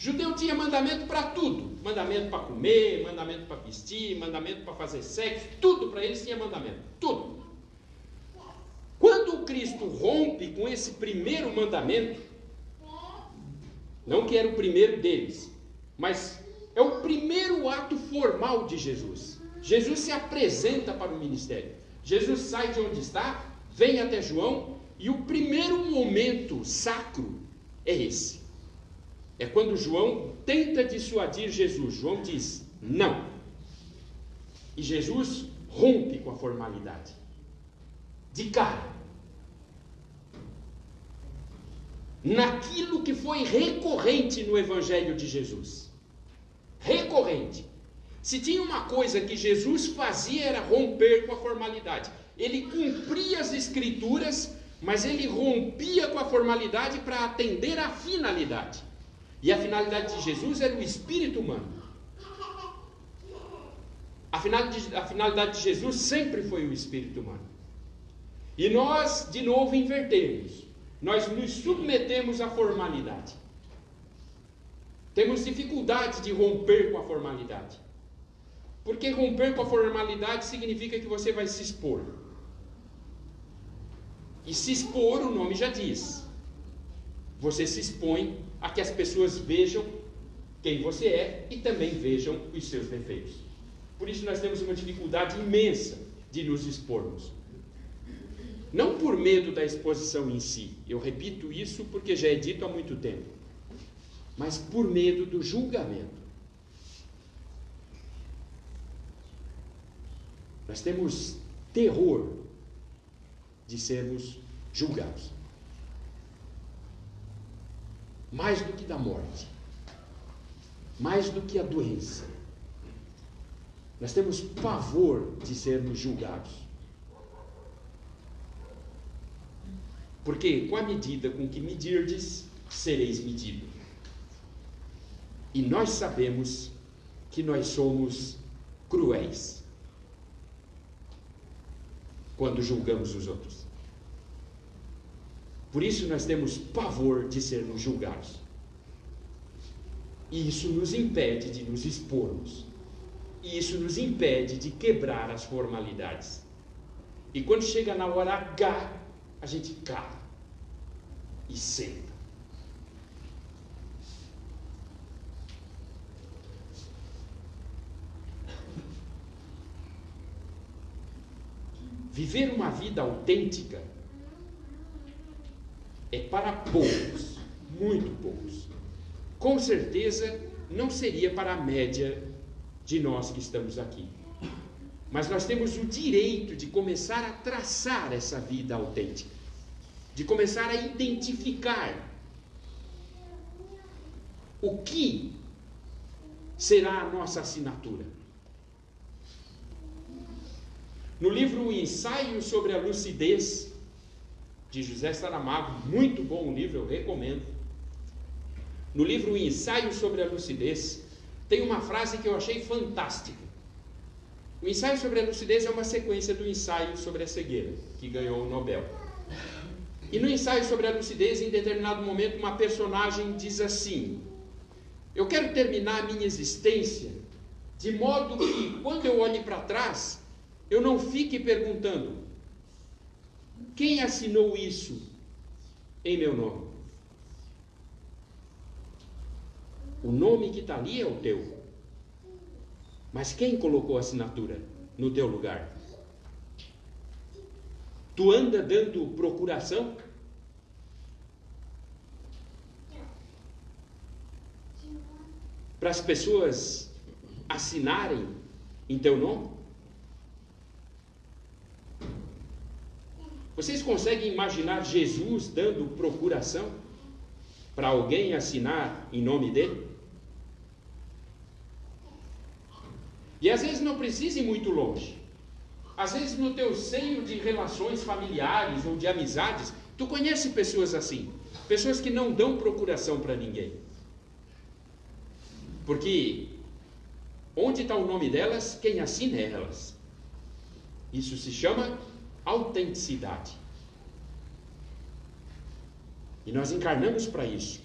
Judeu tinha mandamento para tudo: mandamento para comer, mandamento para vestir, mandamento para fazer sexo, tudo para eles tinha mandamento, tudo. Quando Cristo rompe com esse primeiro mandamento, não que era o primeiro deles, mas é o primeiro ato formal de Jesus. Jesus se apresenta para o ministério. Jesus sai de onde está, vem até João, e o primeiro momento sacro é esse. É quando João tenta dissuadir Jesus. João diz: não. E Jesus rompe com a formalidade. De cara. Naquilo que foi recorrente no Evangelho de Jesus. Recorrente. Se tinha uma coisa que Jesus fazia era romper com a formalidade. Ele cumpria as escrituras, mas ele rompia com a formalidade para atender à finalidade. E a finalidade de Jesus era o espírito humano. A finalidade, de Jesus sempre foi o espírito humano. E nós, de novo, invertemos. Nós nos submetemos à formalidade. Temos dificuldade de romper com a formalidade. Porque romper com a formalidade significa que você vai se expor. E se expor, o nome já diz. Você se expõe a que as pessoas vejam quem você é e também vejam os seus defeitos. Por isso nós temos uma dificuldade imensa de nos expormos. Não por medo da exposição em si, eu repito isso porque já é dito há muito tempo, mas por medo do julgamento. Nós temos terror de sermos julgados. Mais do que da morte, mais do que a doença. Nós temos pavor de sermos julgados. Porque com a medida com que medirdes, sereis medido. E nós sabemos que nós somos cruéis quando julgamos os outros. Por isso nós temos pavor de sermos julgados. E isso nos impede de nos expormos. E isso nos impede de quebrar as formalidades. E quando chega na hora H, a gente cala e senta. Viver uma vida autêntica é para poucos, muito poucos. Com certeza não seria para a média de nós que estamos aqui. Mas nós temos o direito de começar a traçar essa vida autêntica, de começar a identificar o que será a nossa assinatura. No livro Ensaio sobre a Lucidez, de José Saramago, muito bom o livro, eu recomendo. No livro Ensaio sobre a Lucidez, tem uma frase que eu achei fantástica. O ensaio sobre a lucidez é uma sequência do ensaio sobre a cegueira, que ganhou o Nobel. E no ensaio sobre a lucidez, em determinado momento, uma personagem diz assim: Eu quero terminar a minha existência de modo que, quando eu olhe para trás, eu não fique perguntando: quem assinou isso em meu nome? O nome que está ali é o teu. Mas quem colocou a assinatura no teu lugar? Tu anda dando procuração? Para as pessoas assinarem em teu nome? Vocês conseguem imaginar Jesus dando procuração para alguém assinar em nome dele? E às vezes não precisa ir muito longe. Às vezes no teu seio de relações familiares ou de amizades, tu conhece pessoas assim, pessoas que não dão procuração para ninguém. Porque onde está o nome delas, quem assina é elas. Isso se chama autenticidade. E nós encarnamos para isso,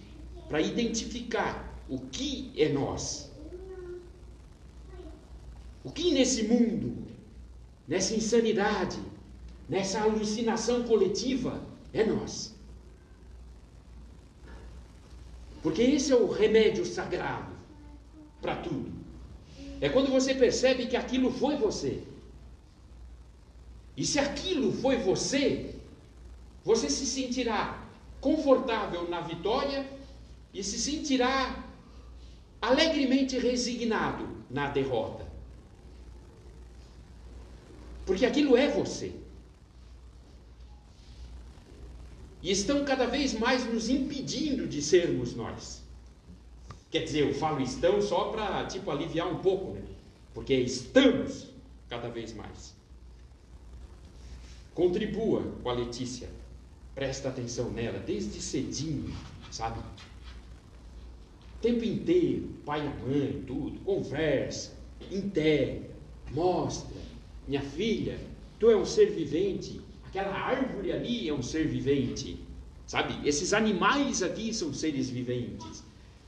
para identificar o que é nós. O que nesse mundo, nessa insanidade, nessa alucinação coletiva é nós. Porque esse é o remédio sagrado para tudo. É quando você percebe que aquilo foi você. E se aquilo foi você, você se sentirá confortável na vitória e se sentirá alegremente resignado na derrota. Porque aquilo é você. E estão cada vez mais nos impedindo de sermos nós. Quer dizer, eu falo estão só para tipo aliviar um pouco, né? Porque estamos cada vez mais. Contribua com a Letícia. Presta atenção nela desde cedinho, sabe? O tempo inteiro, pai e mãe, tudo. Conversa, integra, mostra. Minha filha, tu é um ser vivente. Aquela árvore ali é um ser vivente. Sabe? Esses animais aqui são seres viventes.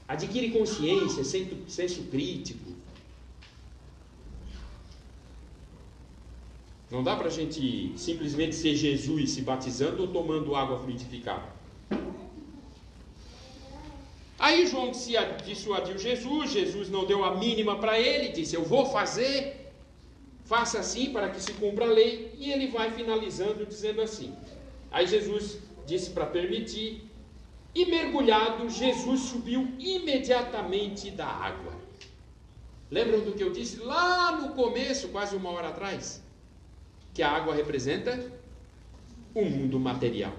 Adquire consciência, senso crítico, Não dá para a gente simplesmente ser Jesus se batizando ou tomando água fluidificada. Aí João dissuadiu Jesus, Jesus não deu a mínima para ele, disse: Eu vou fazer, faça assim para que se cumpra a lei. E ele vai finalizando dizendo assim. Aí Jesus disse para permitir, e mergulhado, Jesus subiu imediatamente da água. Lembram do que eu disse lá no começo, quase uma hora atrás? Que a água representa o mundo material.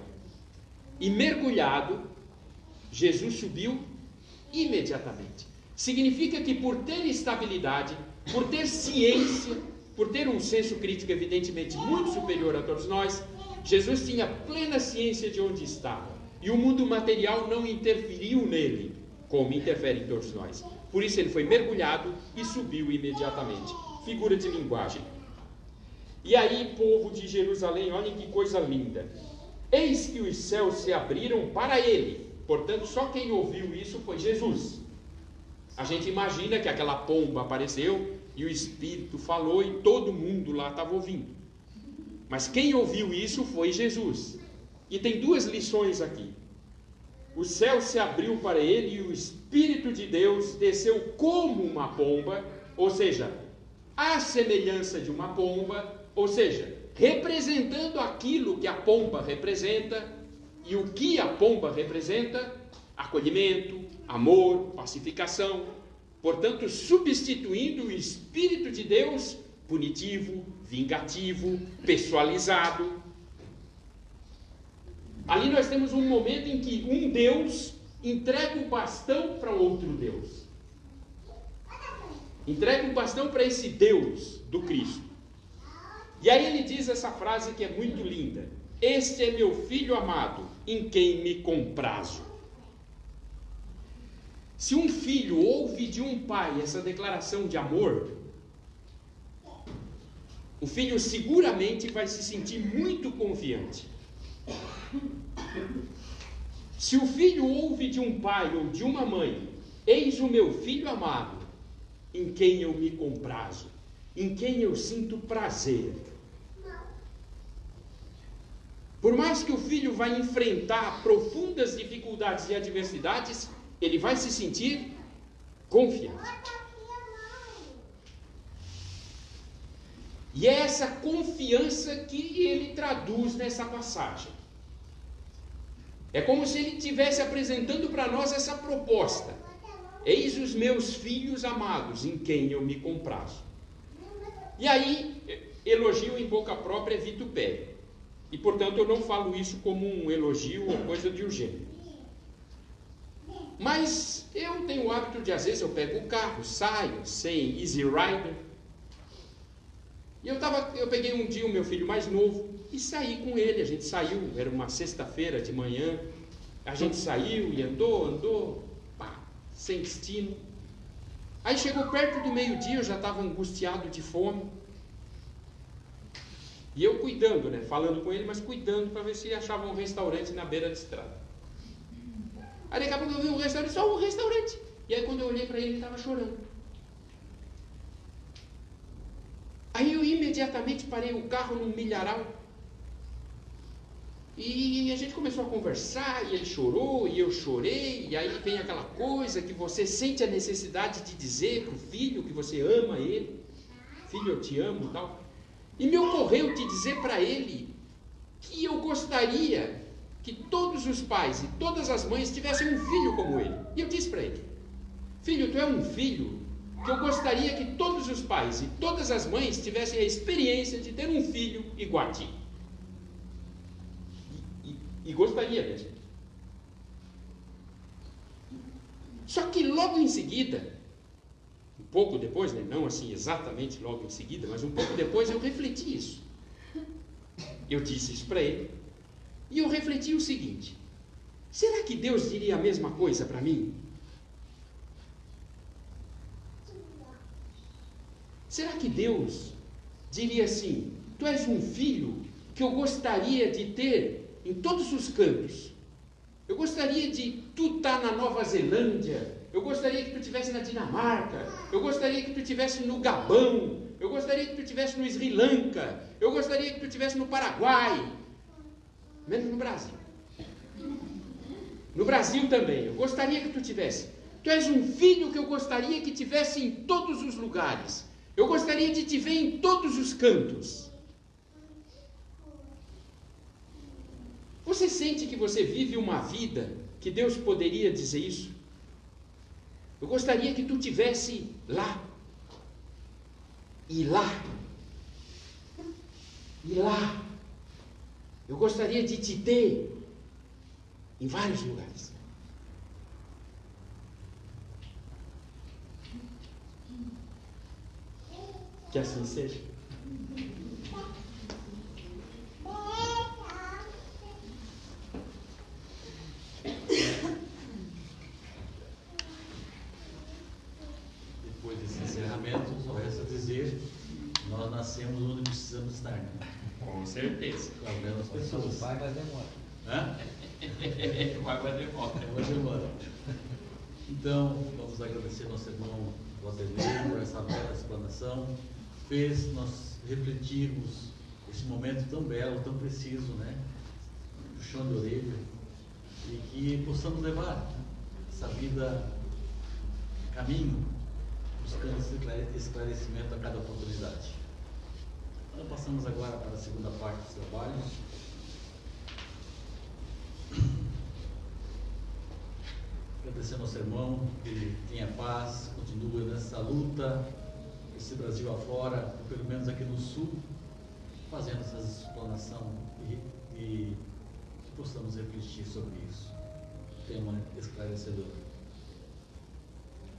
E mergulhado, Jesus subiu imediatamente. Significa que por ter estabilidade, por ter ciência, por ter um senso crítico evidentemente muito superior a todos nós, Jesus tinha plena ciência de onde estava. E o mundo material não interferiu nele, como interfere em todos nós. Por isso ele foi mergulhado e subiu imediatamente. Figura de linguagem. E aí, povo de Jerusalém, olhem que coisa linda. Eis que os céus se abriram para ele. Portanto, só quem ouviu isso foi Jesus. A gente imagina que aquela pomba apareceu e o Espírito falou e todo mundo lá estava ouvindo. Mas quem ouviu isso foi Jesus. E tem duas lições aqui. O céu se abriu para ele e o Espírito de Deus desceu como uma pomba, ou seja, à semelhança de uma pomba, ou seja, representando aquilo que a pomba representa, e o que a pomba representa? Acolhimento, amor, pacificação. Portanto, substituindo o Espírito de Deus, punitivo, vingativo, pessoalizado. Ali nós temos um momento em que um Deus entrega o bastão para outro Deus. Entrega o bastão para esse Deus do Cristo. E aí ele diz essa frase que é muito linda: Este é meu filho amado, em quem me comprazo. Se um filho ouve de um pai essa declaração de amor, o filho seguramente vai se sentir muito confiante. Se o filho ouve de um pai ou de uma mãe, eis o meu filho amado, em quem eu me comprazo, em quem eu sinto prazer. Por mais que o filho vai enfrentar profundas dificuldades e adversidades, ele vai se sentir confiante. E é essa confiança que ele traduz nessa passagem. É como se ele estivesse apresentando para nós essa proposta. Eis os meus filhos amados, em quem eu me comprazo. E aí, elogio em boca própria é vitupério. E portanto eu não falo isso como um elogio ou coisa de urgente. Mas eu tenho o hábito de, às vezes, eu pego o carro, saio sem Easy Rider. E eu, tava, eu peguei um dia o meu filho mais novo e saí com ele. A gente saiu, era uma sexta-feira de manhã. A gente saiu e andou, andou, pá, sem destino. Aí chegou perto do meio-dia, eu já estava angustiado de fome. E eu cuidando, né? Falando com ele, mas cuidando para ver se achava um restaurante na beira da estrada. Aí daqui a pouco eu vi um restaurante, só um restaurante. E aí quando eu olhei para ele, ele estava chorando. Aí eu imediatamente parei o carro num milharal. E a gente começou a conversar, e ele chorou, e eu chorei, e aí vem aquela coisa que você sente a necessidade de dizer para o filho que você ama ele. Filho, eu te amo e tal. E me ocorreu te dizer para ele que eu gostaria que todos os pais e todas as mães tivessem um filho como ele. E eu disse para ele: Filho, tu é um filho que eu gostaria que todos os pais e todas as mães tivessem a experiência de ter um filho igual a ti. E, e, e gostaria mesmo. Só que logo em seguida, pouco depois, né, não assim exatamente logo em seguida, mas um pouco depois eu refleti isso. Eu disse isso para ele. E eu refleti o seguinte: será que Deus diria a mesma coisa para mim? Será que Deus diria assim: Tu és um filho que eu gostaria de ter em todos os cantos? Eu gostaria de tu estar na Nova Zelândia, eu gostaria que tu estivesse na Dinamarca, eu gostaria que tu estivesse no Gabão, eu gostaria que tu estivesse no Sri Lanka, eu gostaria que tu estivesse no Paraguai, menos no Brasil. No Brasil também, eu gostaria que tu tivesse. Tu és um filho que eu gostaria que tivesse em todos os lugares. Eu gostaria de te ver em todos os cantos. Você sente que você vive uma vida que Deus poderia dizer isso? Eu gostaria que tu tivesse lá. E lá. E lá. Eu gostaria de te ter em vários lugares. Que assim seja. Depois desse encerramento, só resta dizer: nós nascemos onde precisamos estar. Né? Com certeza. Com as pessoas. Vai, mas demora. Hã? Vai, vai demora. Vai demora. Então, vamos agradecer nosso irmão Valdemir por essa bela explanação. Fez nós refletirmos esse momento tão belo, tão preciso, né? Puxão de orelha. E que possamos levar essa vida caminho, buscando esse esclarecimento a cada oportunidade. Então, passamos agora para a segunda parte dos trabalhos. Agradecendo ao seu irmão, que tenha paz, continue nessa luta, esse Brasil afora, pelo menos aqui no sul, fazendo essa explanação e, e que possamos refletir sobre isso. Tema esclarecedor.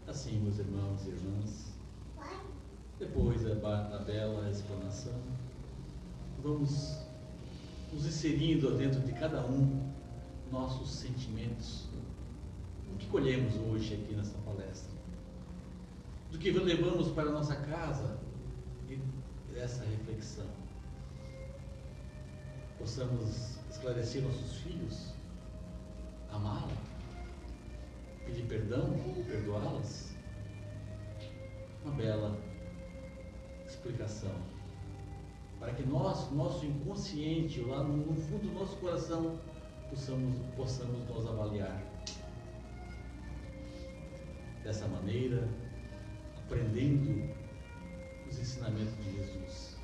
Assim, meus irmãos e irmãs, depois da, da bela explanação, vamos nos inserindo dentro de cada um nossos sentimentos. O que colhemos hoje aqui nessa palestra? Do que levamos para a nossa casa e dessa reflexão. Possamos esclarecer nossos filhos, amá-la, pedir perdão, perdoá-las. Uma bela explicação. Para que nós, nosso inconsciente, lá no, fundo do nosso coração, possamos, possamos nos avaliar. Dessa maneira, aprendendo os ensinamentos de Jesus,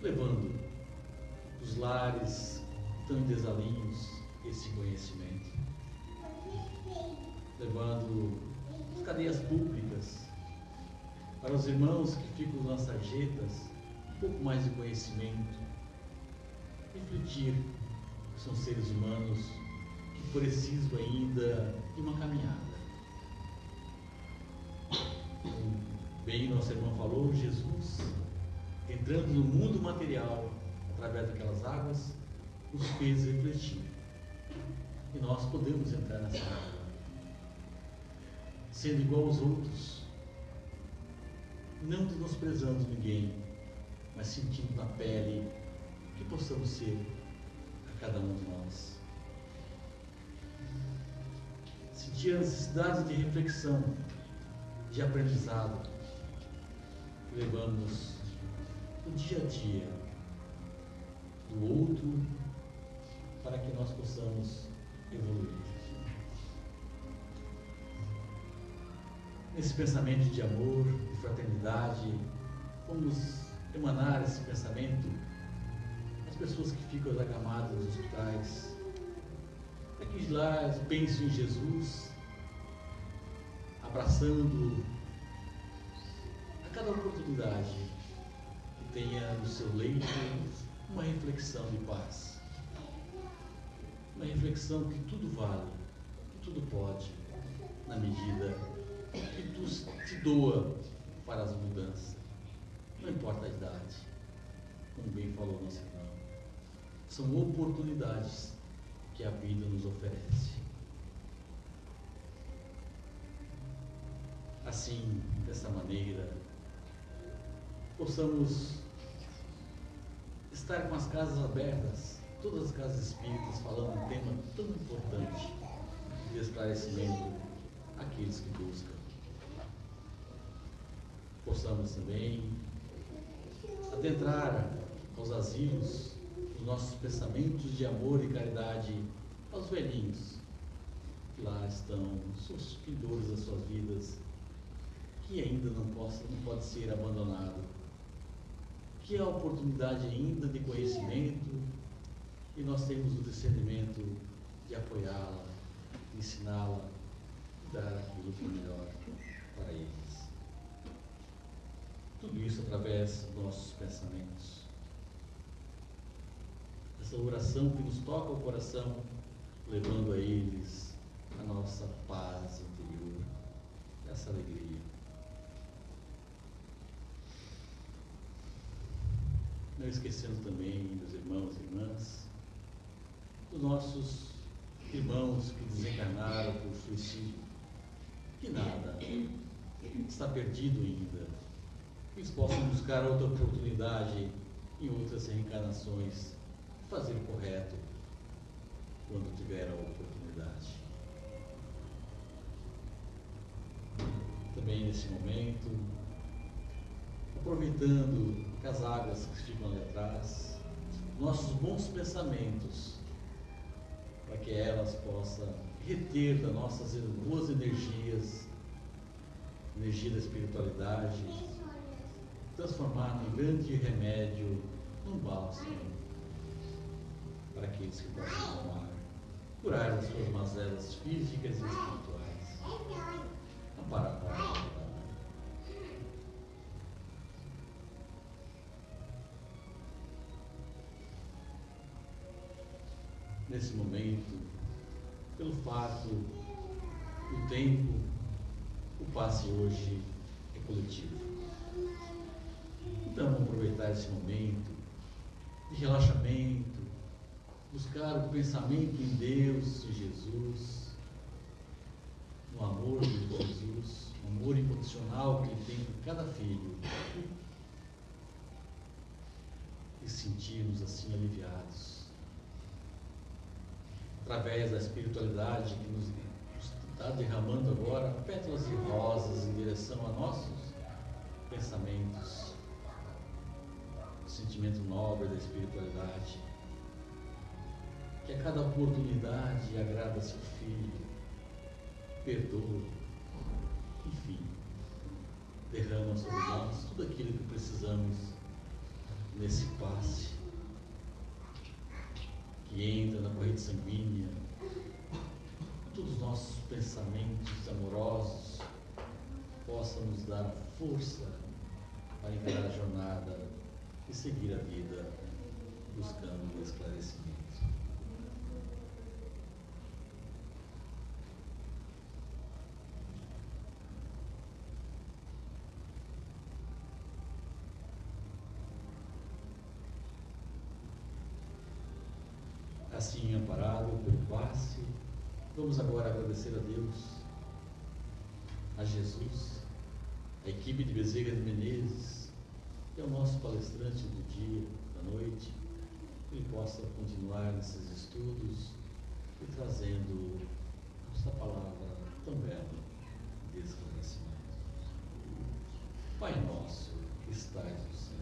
levando os lares tão desalinhos esse conhecimento, levando as cadeias públicas para os irmãos que ficam nas sarjetas, um pouco mais de conhecimento, refletir que são seres humanos que precisam ainda de uma caminhada. Bem, nosso irmão falou, Jesus, entrando no mundo material, através daquelas águas, nos fez refletir. E nós podemos entrar nessa água, sendo igual aos outros, não menosprezando ninguém, mas sentindo na pele que possamos ser a cada um de nós. Sentir a necessidade de reflexão, de aprendizado, levamos no dia a dia do outro para que nós possamos evoluir. Nesse pensamento de amor, de fraternidade, vamos emanar esse pensamento às pessoas que ficam acamadas nos hospitais, para que lá pensem em Jesus, abraçando a cada oportunidade que tenha no seu leito uma reflexão de paz. Uma reflexão que tudo vale, que tudo pode, na medida que tu te doa para as mudanças. Não importa a idade, como bem falou nosso irmão. São oportunidades que a vida nos oferece. Assim, dessa maneira, possamos estar com as casas abertas, todas as casas espíritas, falando um tema tão importante de esclarecimento àqueles que buscam. Possamos também adentrar aos asilos os nossos pensamentos de amor e caridade aos velhinhos que lá estão, os findores das suas vidas, que ainda não, possa, não pode ser abandonado que há oportunidade ainda de conhecimento e nós temos o discernimento de apoiá-la, ensiná-la, dar aquilo que é melhor para eles. Tudo isso através dos nossos pensamentos. Essa oração que nos toca o coração, levando a eles a nossa paz interior, essa alegria. Não esquecendo também, meus irmãos e irmãs, os nossos irmãos que desencarnaram por suicídio, que nada está perdido ainda. Eles possam buscar outra oportunidade em outras reencarnações, fazer o correto quando tiver a oportunidade. Também nesse momento, aproveitando as águas que ficam ali atrás, nossos bons pensamentos, para que elas possam reter das nossas boas energias, energia da espiritualidade, transformar em grande remédio, num bálsamo, para aqueles que possam tomar, curar as suas mazelas físicas e espirituais, amparar a Nesse momento, pelo fato do tempo, o passe hoje é coletivo. Então, aproveitar esse momento de relaxamento, buscar o pensamento em Deus, em Jesus, no amor de Jesus, o amor incondicional que Ele tem por cada filho. E sentirmos assim aliviados. Através da espiritualidade que nos está derramando agora pétalas de rosas em direção a nossos pensamentos, sentimento nobre da espiritualidade, que a cada oportunidade agrada seu filho, perdoa, enfim, derrama sobre nós tudo aquilo que precisamos nesse passe que entra na corrente sanguínea, todos os nossos pensamentos amorosos possam nos dar força para encarar a jornada e seguir a vida buscando o esclarecimento. Assim, amparado pelo passe, vamos agora agradecer a Deus, a Jesus, a equipe de Bezerra de Menezes, é o nosso palestrante do dia, da noite, que ele possa continuar nesses estudos e trazendo esta palavra tão bela de esclarecimento. Pai nosso, que estais no céu,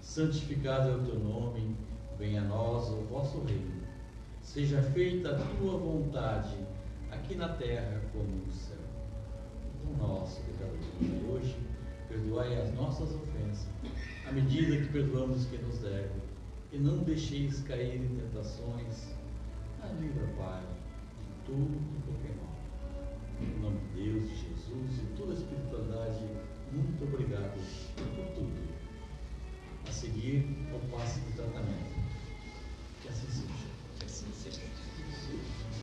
santificado é o teu nome, venha a nós o vosso reino. Seja feita a tua vontade, aqui na terra como no céu. O nosso de cada dia hoje, Perdoai as nossas ofensas, à medida que perdoamos os que nos deve, E não deixeis cair em tentações. Ah, livra, Pai, de tudo e qualquer mal. Em nome de Deus, de Jesus e toda a espiritualidade, muito obrigado por tudo. A seguir, o passo do tratamento. Que assim seja. Que assim seja.